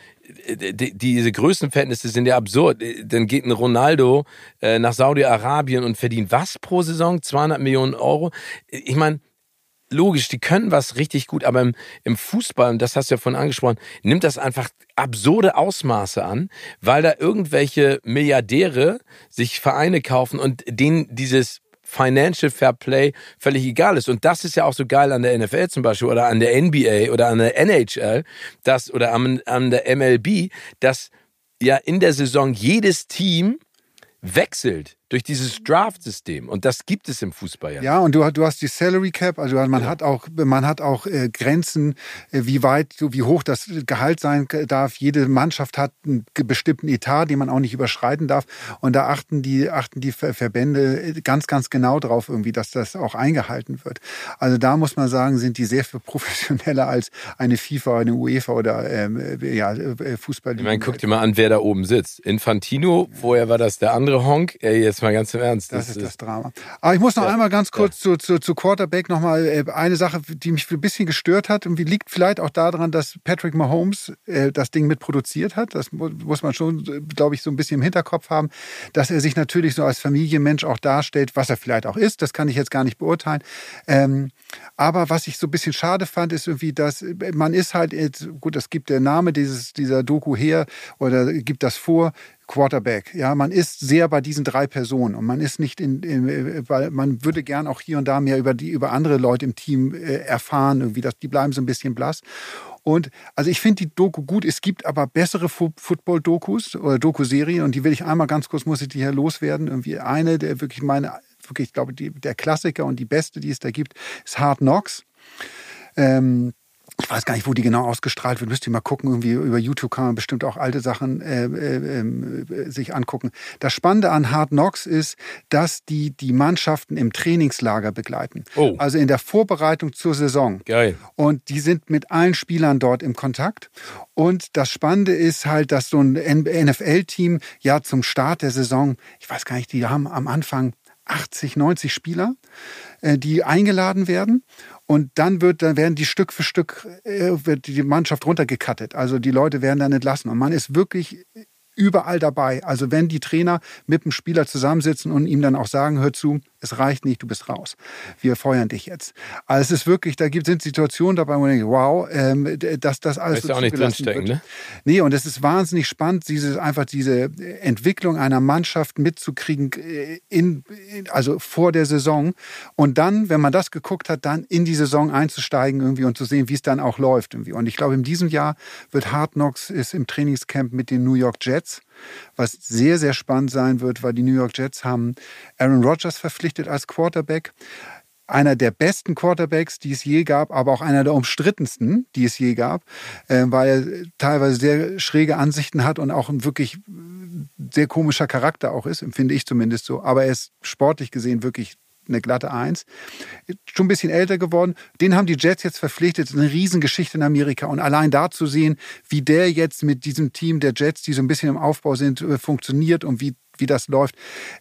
diese Größenverhältnisse sind ja absurd. Dann geht ein Ronaldo äh, nach Saudi-Arabien und verdient was pro Saison? 200 Millionen Euro? Ich meine, logisch, die können was richtig gut, aber im, im Fußball, und das hast du ja vorhin angesprochen, nimmt das einfach absurde Ausmaße an, weil da irgendwelche Milliardäre sich Vereine kaufen und denen dieses Financial Fair Play völlig egal ist. Und das ist ja auch so geil an der NFL zum Beispiel oder an der NBA oder an der NHL, dass, oder an, an der MLB, dass ja in der Saison jedes Team wechselt durch dieses Draft-System. Und das gibt es im Fußball ja. Ja, und du, du hast die Salary Cap, also man genau. hat auch, man hat auch äh, Grenzen, äh, wie weit, wie hoch das Gehalt sein darf. Jede Mannschaft hat einen bestimmten Etat, den man auch nicht überschreiten darf. Und da achten die, achten die Verbände ganz, ganz genau drauf irgendwie, dass das auch eingehalten wird. Also da muss man sagen, sind die sehr viel professioneller als eine FIFA, eine UEFA oder ähm, ja, äh, Fußball. Ich meine, guck dir mal an, wer da oben sitzt. Infantino, vorher war das der andere Honk. Jetzt mal ganz im Ernst. Das, das ist das Drama. Aber ich muss noch ja, einmal ganz kurz ja. zu, zu, zu Quarterback noch mal äh, eine Sache, die mich ein bisschen gestört hat und liegt vielleicht auch daran, dass Patrick Mahomes äh, das Ding mitproduziert hat. Das muss man schon, glaube ich, so ein bisschen im Hinterkopf haben, dass er sich natürlich so als Familienmensch auch darstellt, was er vielleicht auch ist. Das kann ich jetzt gar nicht beurteilen. Ähm, aber was ich so ein bisschen schade fand, ist irgendwie, dass man ist halt, jetzt, gut, das gibt der Name dieses, dieser Doku her oder gibt das vor, Quarterback. Ja, man ist sehr bei diesen drei Personen und man ist nicht in, in weil man würde gern auch hier und da mehr über die über andere Leute im Team äh, erfahren, irgendwie das, die bleiben so ein bisschen blass. Und also ich finde die Doku gut. Es gibt aber bessere Football-Dokus oder Doku-Serien und die will ich einmal ganz kurz, muss ich die hier loswerden. Irgendwie eine, der wirklich meine, wirklich, ich glaube, die, der Klassiker und die beste, die es da gibt, ist Hard Knocks. Ähm, ich weiß gar nicht, wo die genau ausgestrahlt wird. Müsst ihr mal gucken. Irgendwie über YouTube kann man bestimmt auch alte Sachen äh, äh, äh, sich angucken. Das Spannende an Hard Knocks ist, dass die die Mannschaften im Trainingslager begleiten. Oh. Also in der Vorbereitung zur Saison. Geil. Und die sind mit allen Spielern dort im Kontakt. Und das Spannende ist halt, dass so ein NFL-Team ja zum Start der Saison, ich weiß gar nicht, die haben am Anfang 80, 90 Spieler, äh, die eingeladen werden. Und dann wird, dann werden die Stück für Stück äh, wird die Mannschaft runtergekattet. Also die Leute werden dann entlassen. Und man ist wirklich überall dabei. Also wenn die Trainer mit dem Spieler zusammensitzen und ihm dann auch sagen, hör zu, es reicht nicht, du bist raus. Wir feuern dich jetzt. Also es ist wirklich, da gibt, sind Situationen dabei, wo man denkt, wow, ähm, dass das alles ist so ja auch nicht drinstecken, ne? Nee, und es ist wahnsinnig spannend, diese, einfach diese Entwicklung einer Mannschaft mitzukriegen, äh, in, in, also vor der Saison. Und dann, wenn man das geguckt hat, dann in die Saison einzusteigen irgendwie und zu sehen, wie es dann auch läuft irgendwie. Und ich glaube, in diesem Jahr wird Hard Knocks ist im Trainingscamp mit den New York Jets was sehr, sehr spannend sein wird, weil die New York Jets haben Aaron Rodgers verpflichtet als Quarterback einer der besten Quarterbacks, die es je gab, aber auch einer der umstrittensten, die es je gab, äh, weil er teilweise sehr schräge Ansichten hat und auch ein wirklich sehr komischer Charakter auch ist, empfinde ich zumindest so. Aber er ist sportlich gesehen wirklich eine glatte Eins. Schon ein bisschen älter geworden. Den haben die Jets jetzt verpflichtet. Eine Riesengeschichte in Amerika. Und allein da zu sehen, wie der jetzt mit diesem Team der Jets, die so ein bisschen im Aufbau sind, äh, funktioniert und wie wie das läuft,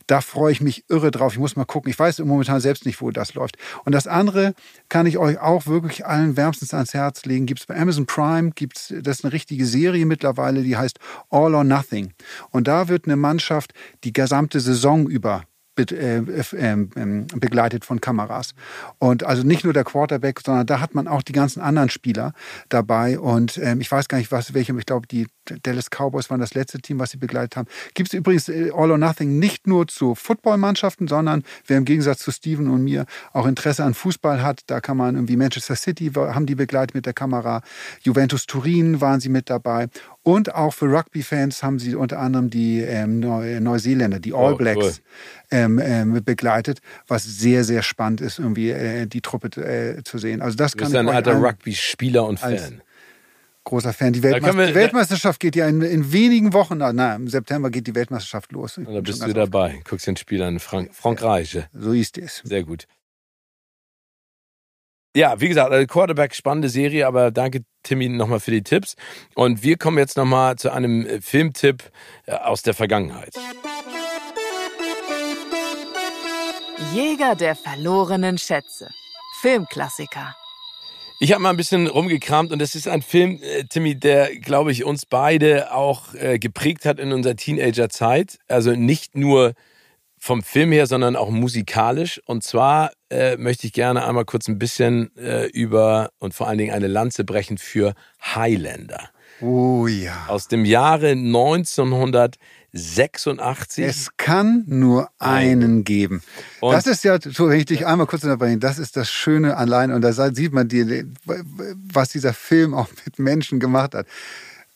da freue ich mich irre drauf. Ich muss mal gucken. Ich weiß momentan selbst nicht, wo das läuft. Und das andere kann ich euch auch wirklich allen wärmstens ans Herz legen. Gibt es bei Amazon Prime, gibt's, das ist eine richtige Serie mittlerweile, die heißt All or Nothing. Und da wird eine Mannschaft die gesamte Saison über äh, ähm, ähm, begleitet von Kameras. Und also nicht nur der Quarterback, sondern da hat man auch die ganzen anderen Spieler dabei. Und ähm, ich weiß gar nicht, was, welche, ich glaube, die Dallas Cowboys waren das letzte Team, was sie begleitet haben. Gibt es übrigens äh, All or Nothing nicht nur zu Footballmannschaften, sondern wer im Gegensatz zu Steven und mir auch Interesse an Fußball hat, da kann man irgendwie Manchester City haben die begleitet mit der Kamera, Juventus Turin waren sie mit dabei und auch für Rugby-Fans haben sie unter anderem die ähm, Neu Neuseeländer, die All oh, Blacks, cool. ähm, ähm, begleitet, was sehr, sehr spannend ist, irgendwie äh, die Truppe äh, zu sehen. Also das du bist kann ein alter Rugby-Spieler und Fan. Großer Fan. Die, Weltmeister wir, die Weltmeisterschaft geht ja in, in, wenigen Wochen, na, im September geht die Weltmeisterschaft los. da bist du dabei. Guckst den Spiel an. Frank Frankreich. So ist es. Sehr gut. Ja, wie gesagt, also Quarterback, spannende Serie, aber danke Timmy nochmal für die Tipps. Und wir kommen jetzt nochmal zu einem äh, Filmtipp äh, aus der Vergangenheit. Jäger der verlorenen Schätze. Filmklassiker. Ich habe mal ein bisschen rumgekramt und es ist ein Film, äh, Timmy, der, glaube ich, uns beide auch äh, geprägt hat in unserer Teenagerzeit. Also nicht nur vom Film her, sondern auch musikalisch. Und zwar äh, möchte ich gerne einmal kurz ein bisschen äh, über und vor allen Dingen eine Lanze brechen für Highlander. Oh ja. Aus dem Jahre 1986. Es kann nur einen geben. Und das ist ja, so wenn ich dich einmal kurz unterbreche, das ist das Schöne allein. Und da sieht man, die, was dieser Film auch mit Menschen gemacht hat.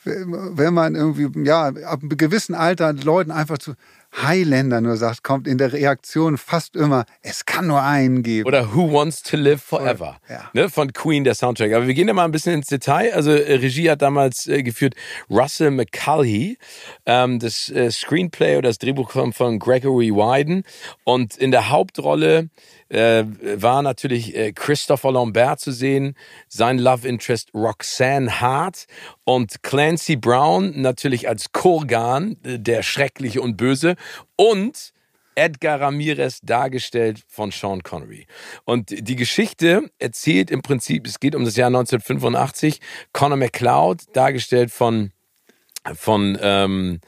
Wenn man irgendwie, ja, ab einem gewissen Alter Leuten einfach zu, Highlander nur sagt, kommt in der Reaktion fast immer, es kann nur einen geben. Oder Who Wants to Live Forever Ja. ne, von Queen, der Soundtrack. Aber wir gehen da mal ein bisschen ins Detail. Also äh, Regie hat damals äh, geführt Russell McCully. Ähm, das äh, Screenplay oder das Drehbuch kommt von Gregory Wyden. Und in der Hauptrolle äh, war natürlich äh, Christopher Lambert zu sehen, sein Love Interest Roxanne Hart und Clancy Brown natürlich als Kurgan, äh, der Schreckliche und Böse. Und Edgar Ramirez dargestellt von Sean Connery. Und die Geschichte erzählt im Prinzip, es geht um das Jahr 1985, Conor McLeod, dargestellt von von, ähm,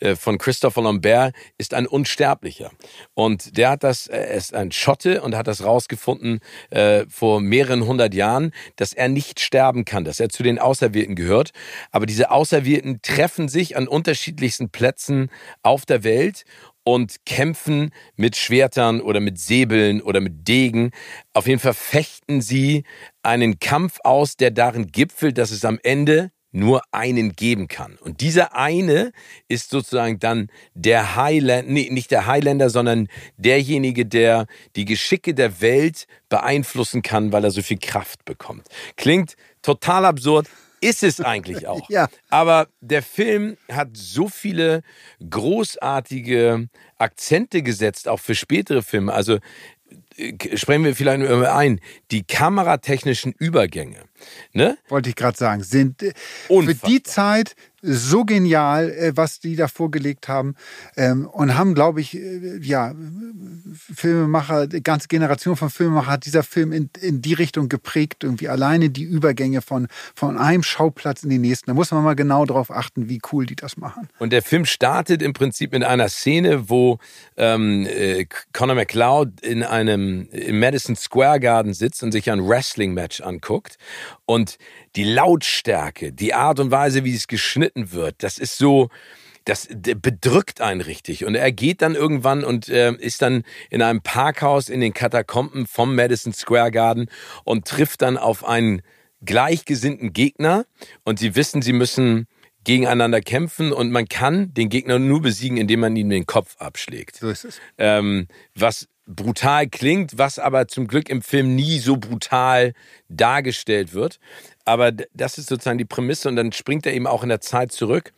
äh, von Christopher Lambert ist ein Unsterblicher. Und der hat das, er ist ein Schotte und hat das rausgefunden äh, vor mehreren hundert Jahren, dass er nicht sterben kann, dass er zu den Auserwählten gehört. Aber diese Auserwählten treffen sich an unterschiedlichsten Plätzen auf der Welt und kämpfen mit Schwertern oder mit Säbeln oder mit Degen. Auf jeden Fall fechten sie einen Kampf aus, der darin gipfelt, dass es am Ende nur einen geben kann. Und dieser eine ist sozusagen dann der Highlander, nee, nicht der Highlander, sondern derjenige, der die Geschicke der Welt beeinflussen kann, weil er so viel Kraft bekommt. Klingt total absurd, ist es eigentlich auch. Ja. Aber der Film hat so viele großartige Akzente gesetzt, auch für spätere Filme. Also äh, sprechen wir vielleicht nur ein, die kameratechnischen Übergänge. Ne? Wollte ich gerade sagen, sind äh, für Unfassbar. die Zeit so genial, äh, was die da vorgelegt haben ähm, und haben, glaube ich, äh, ja, Filmemacher, eine ganze Generation von Filmemacher hat dieser Film in, in die Richtung geprägt, irgendwie alleine die Übergänge von, von einem Schauplatz in den nächsten. Da muss man mal genau drauf achten, wie cool die das machen. Und der Film startet im Prinzip mit einer Szene, wo ähm, äh, Conor McLeod in einem im Madison Square Garden sitzt und sich ein Wrestling-Match anguckt. Und die Lautstärke, die Art und Weise, wie es geschnitten wird, das ist so, das bedrückt einen richtig. Und er geht dann irgendwann und äh, ist dann in einem Parkhaus in den Katakomben vom Madison Square Garden und trifft dann auf einen gleichgesinnten Gegner. Und sie wissen, sie müssen gegeneinander kämpfen und man kann den Gegner nur besiegen, indem man ihm den Kopf abschlägt. So ist es. Ähm, was brutal klingt, was aber zum Glück im Film nie so brutal dargestellt wird. Aber das ist sozusagen die Prämisse und dann springt er eben auch in der Zeit zurück.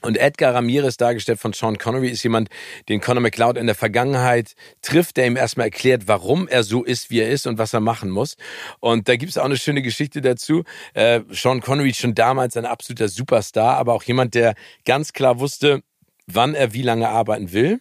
Und Edgar Ramirez, dargestellt von Sean Connery, ist jemand, den Conor McLeod in der Vergangenheit trifft, der ihm erstmal erklärt, warum er so ist, wie er ist und was er machen muss. Und da gibt es auch eine schöne Geschichte dazu. Äh, Sean Connery schon damals ein absoluter Superstar, aber auch jemand, der ganz klar wusste, wann er wie lange arbeiten will.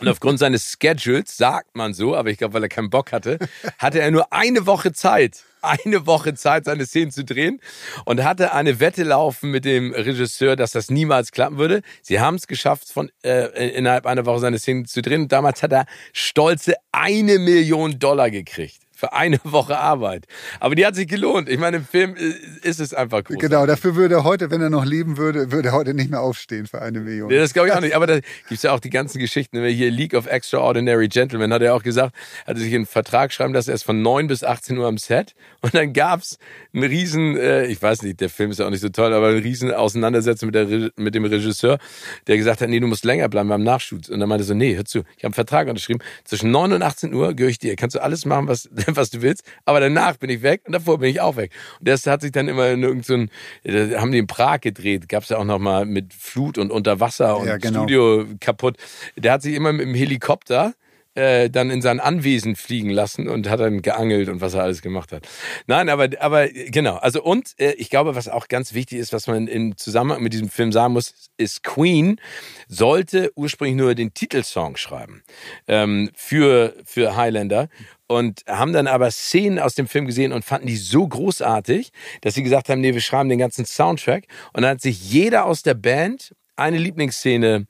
Und aufgrund seines Schedules, sagt man so, aber ich glaube, weil er keinen Bock hatte, hatte er nur eine Woche Zeit, eine Woche Zeit, seine Szenen zu drehen und hatte eine Wette laufen mit dem Regisseur, dass das niemals klappen würde. Sie haben es geschafft, von äh, innerhalb einer Woche seine Szenen zu drehen. Und damals hat er stolze eine Million Dollar gekriegt. Für eine Woche Arbeit. Aber die hat sich gelohnt. Ich meine, im Film äh, ist es einfach groß. Genau, dafür würde er heute, wenn er noch leben würde, würde er heute nicht mehr aufstehen für eine Million. Nee, das glaube ich auch nicht. Aber da gibt's ja auch die ganzen Geschichten. Hier League of Extraordinary Gentlemen hat er auch gesagt, hatte sich einen Vertrag schreiben lassen, er ist von 9 bis 18 Uhr am Set. Und dann gab's einen riesen, äh, ich weiß nicht, der Film ist ja auch nicht so toll, aber eine riesen Auseinandersetzung mit, der, mit dem Regisseur, der gesagt hat, nee, du musst länger bleiben beim Nachschub. Und dann meinte er so, nee, hör zu, ich habe einen Vertrag unterschrieben. Zwischen 9 und 18 Uhr gehöre ich dir. Kannst du alles machen, was, was du willst. Aber danach bin ich weg und davor bin ich auch weg. Und das hat sich dann immer in irgendein, so da haben die in Prag gedreht, gab's ja auch noch mal mit Flut und Unterwasser und Ja, genau. Studio kaputt. Der hat sich immer mit dem Helikopter äh, dann in sein Anwesen fliegen lassen und hat dann geangelt und was er alles gemacht hat. Nein, aber, aber genau. Also und äh, ich glaube, was auch ganz wichtig ist, was man im Zusammenhang mit diesem Film sagen muss, ist Queen sollte ursprünglich nur den Titelsong schreiben ähm, für, für Highlander und haben dann aber Szenen aus dem Film gesehen und fanden die so großartig, dass sie gesagt haben, nee, wir schreiben den ganzen Soundtrack. Und dann hat sich jeder aus der Band eine Lieblingsszene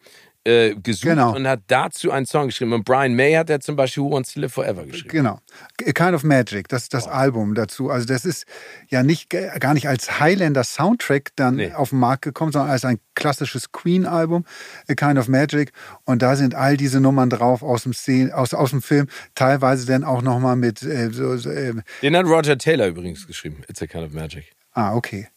äh, gesucht Genau. und hat dazu einen Song geschrieben. Und Brian May hat ja zum Beispiel Who Wants to Live Forever geschrieben. Genau. Kind of Magic, das ist das Album dazu. Also das ist ja nicht gar nicht als Highlander Soundtrack dann Nee. auf den Markt gekommen, sondern als ein klassisches Queen-Album, A Kind of Magic. Und da sind all diese Nummern drauf aus dem, Szene, aus, aus dem Film, teilweise dann auch nochmal mit äh, so, so, äh, Den hat Roger Taylor übrigens geschrieben. It's a kind of magic. Ah, okay.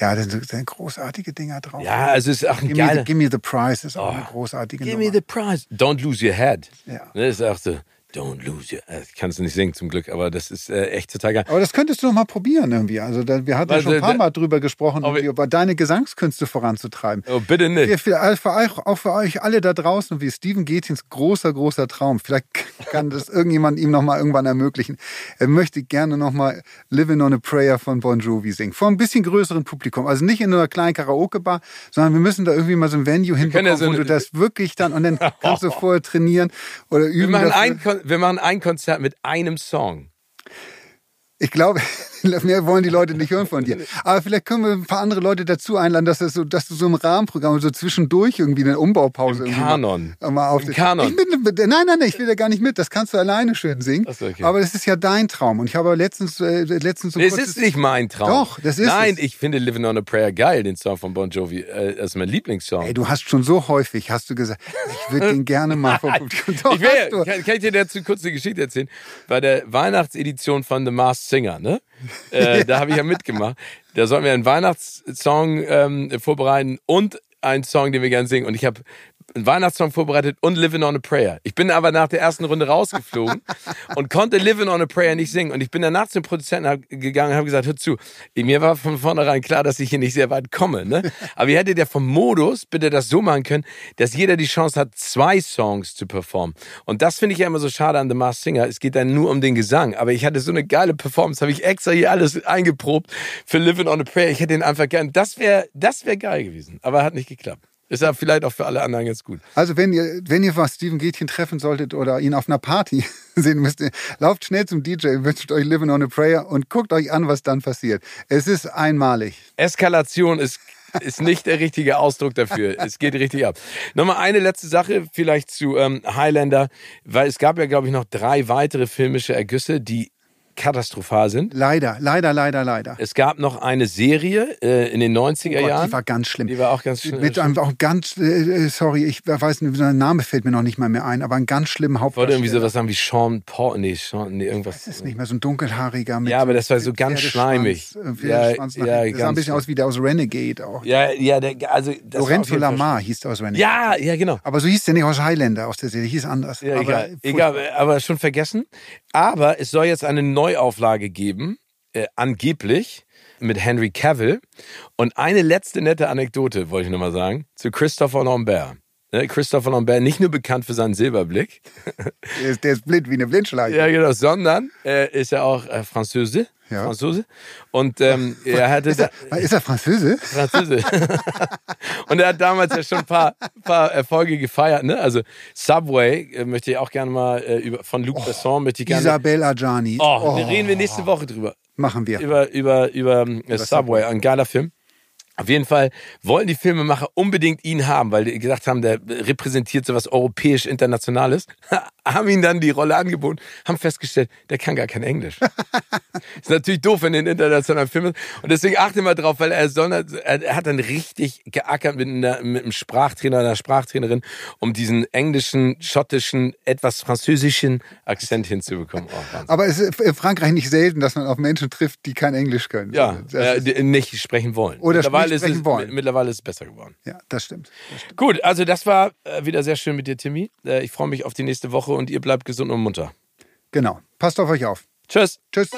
Ja, da sind, großartige Dinger drauf. Ja, also es ist auch ein Give me, the, give me the Prize ist auch Oh. eine großartige Give Nummer. me the prize. Don't lose your head. Ja. Das ist auch so. Don't lose your. äh, Ich kann es nicht singen zum Glück, aber das ist äh, echt total geil. Aber das könntest du noch mal probieren irgendwie. Also da, wir hatten ja Also, schon ein paar Mal drüber gesprochen, irgendwie über deine Gesangskünste voranzutreiben. Oh, bitte nicht. Ja, für, für euch, auch für euch alle da draußen, wie Stephen Getins großer, großer Traum. Vielleicht kann das irgendjemand ihm noch mal irgendwann ermöglichen. Er möchte gerne noch mal Living on a Prayer von Bon Jovi singen. Vor ein bisschen größeren Publikum. Also nicht in einer kleinen Karaoke-Bar, sondern wir müssen da irgendwie mal so ein Venue hinbekommen, ja so wo du das wirklich dann, und dann kannst du vorher trainieren oder üben. Wir machen, wir machen ein Konzert mit einem Song. Ich glaube, mehr wollen die Leute nicht hören von dir. Aber vielleicht können wir ein paar andere Leute dazu einladen, dass, das so, dass du so im Rahmenprogramm so zwischendurch irgendwie eine Umbaupause Im Kanon. Mal, mal auf Im Kanon. Ich bin, nein, nein, nein, ich will da gar nicht mit. Das kannst du alleine schön singen. So, okay. Aber das ist ja dein Traum. Und ich habe letztens, äh, letztens so kurzes- ist nicht mein Traum. Doch, das ist Nein, es. ich finde Living on a Prayer geil, den Song von Bon Jovi. Äh, Das ist mein Lieblingssong. Ey, du hast schon so häufig, hast du gesagt, ich würde den gerne mal vom Publikum. Doch, ich will, kann, kann ich dir dazu kurz eine Geschichte erzählen? Bei der Weihnachtsedition von The Masked Singer, ne? Äh, Da habe ich ja mitgemacht. Da sollten wir einen Weihnachtssong ähm, vorbereiten und einen Song, den wir gerne singen. Und ich habe einen Weihnachtssong vorbereitet und Living on a Prayer. Ich bin aber nach der ersten Runde rausgeflogen und konnte Living on a Prayer nicht singen. Und ich bin danach zum Produzenten gegangen und habe gesagt, hör zu, mir war von vornherein klar, dass ich hier nicht sehr weit komme. Ne? Aber ihr hättet ja vom Modus bitte das so machen können, dass jeder die Chance hat, zwei Songs zu performen. Und das finde ich ja immer so schade an The Masked Singer. Es geht dann nur um den Gesang. Aber ich hatte so eine geile Performance, habe ich extra hier alles eingeprobt für Living on a Prayer. Ich hätte ihn einfach gern. Das wäre das wär geil gewesen. Aber hat nicht geklappt. Ist ja vielleicht auch für alle anderen ganz gut. Also wenn ihr, wenn ihr was Steven Gätchen treffen solltet oder ihn auf einer Party sehen müsst, ihr, lauft schnell zum DJ, wünscht euch Living on a Prayer und guckt euch an, was dann passiert. Es ist einmalig. Eskalation ist, ist nicht der richtige Ausdruck dafür. Es geht richtig ab. Nochmal eine letzte Sache vielleicht zu ähm, Highlander, weil es gab ja, glaube ich, noch drei weitere filmische Ergüsse, die katastrophal sind. Leider, leider, leider, leider. Es gab noch eine Serie äh, in den 90er Oh Gott, Jahren. die war ganz schlimm. Die war auch ganz schlimm. Mit einem auch ganz, äh, sorry, ich weiß nicht, sein Name fällt mir noch nicht mal mehr ein, aber einen ganz schlimmen Ich wollte irgendwie sowas sagen wie Sean Paul. Nee, Sean, nee, irgendwas. Das ist nicht mehr so ein dunkelhaariger mit Ja, aber das war so ganz schleimig. äh, Ja, ja, das sah ein bisschen aus wie der aus Renegade auch. Ja, ja, der, also. Das Lorenzo Lamar hieß der aus Renegade. Ja, ja, genau. Aber so hieß der nicht aus Highlander aus der Serie, hieß anders. Ja, aber egal, egal, aber schon vergessen. Aber es soll jetzt eine Neuauflage geben, äh, angeblich, mit Henry Cavill. Und eine letzte nette Anekdote, wollte ich nochmal sagen, zu Christopher Lambert. Ne, Christopher Lambert, nicht nur bekannt für seinen Silberblick, Der ist, der ist blind wie eine Blindschleiche. ja genau, sondern äh, ist er auch äh, Französe. Ja. Franzose. Und ähm, er hatte Ist er, ist er Französe? Französe. und er hat damals ja schon ein paar, paar Erfolge gefeiert. Ne? Also Subway äh, möchte ich auch gerne mal äh, über, von Luc Besson möchte ich gerne. Isabelle Adjani. Oh, da reden wir nächste Woche drüber. Machen wir. Über, über, über, ähm, Subway, ein geiler Film. Auf jeden Fall wollten die Filmemacher unbedingt ihn haben, weil die gesagt haben, der repräsentiert so was europäisch-internationales. haben ihn dann die Rolle angeboten, haben festgestellt, der kann gar kein Englisch. ist natürlich doof, wenn den internationalen Film ist. Und deswegen achte mal drauf, weil er, soll, er hat dann richtig geackert mit, einer, mit einem Sprachtrainer, einer Sprachtrainerin, um diesen englischen, schottischen, etwas französischen Akzent hinzubekommen. Oh. Aber es ist in Frankreich nicht selten, dass man auf Menschen trifft, die kein Englisch können. Ja, äh, nicht sprechen wollen. Oder mittlerweile ist es, wollen. Mittlerweile ist es besser geworden. ja, das stimmt. Das stimmt. Gut, also das war äh, wieder sehr schön mit dir, Timmy. Äh, ich freue mich auf die nächste Woche und ihr bleibt gesund und munter. Genau. Passt auf euch auf. Tschüss. Tschüss.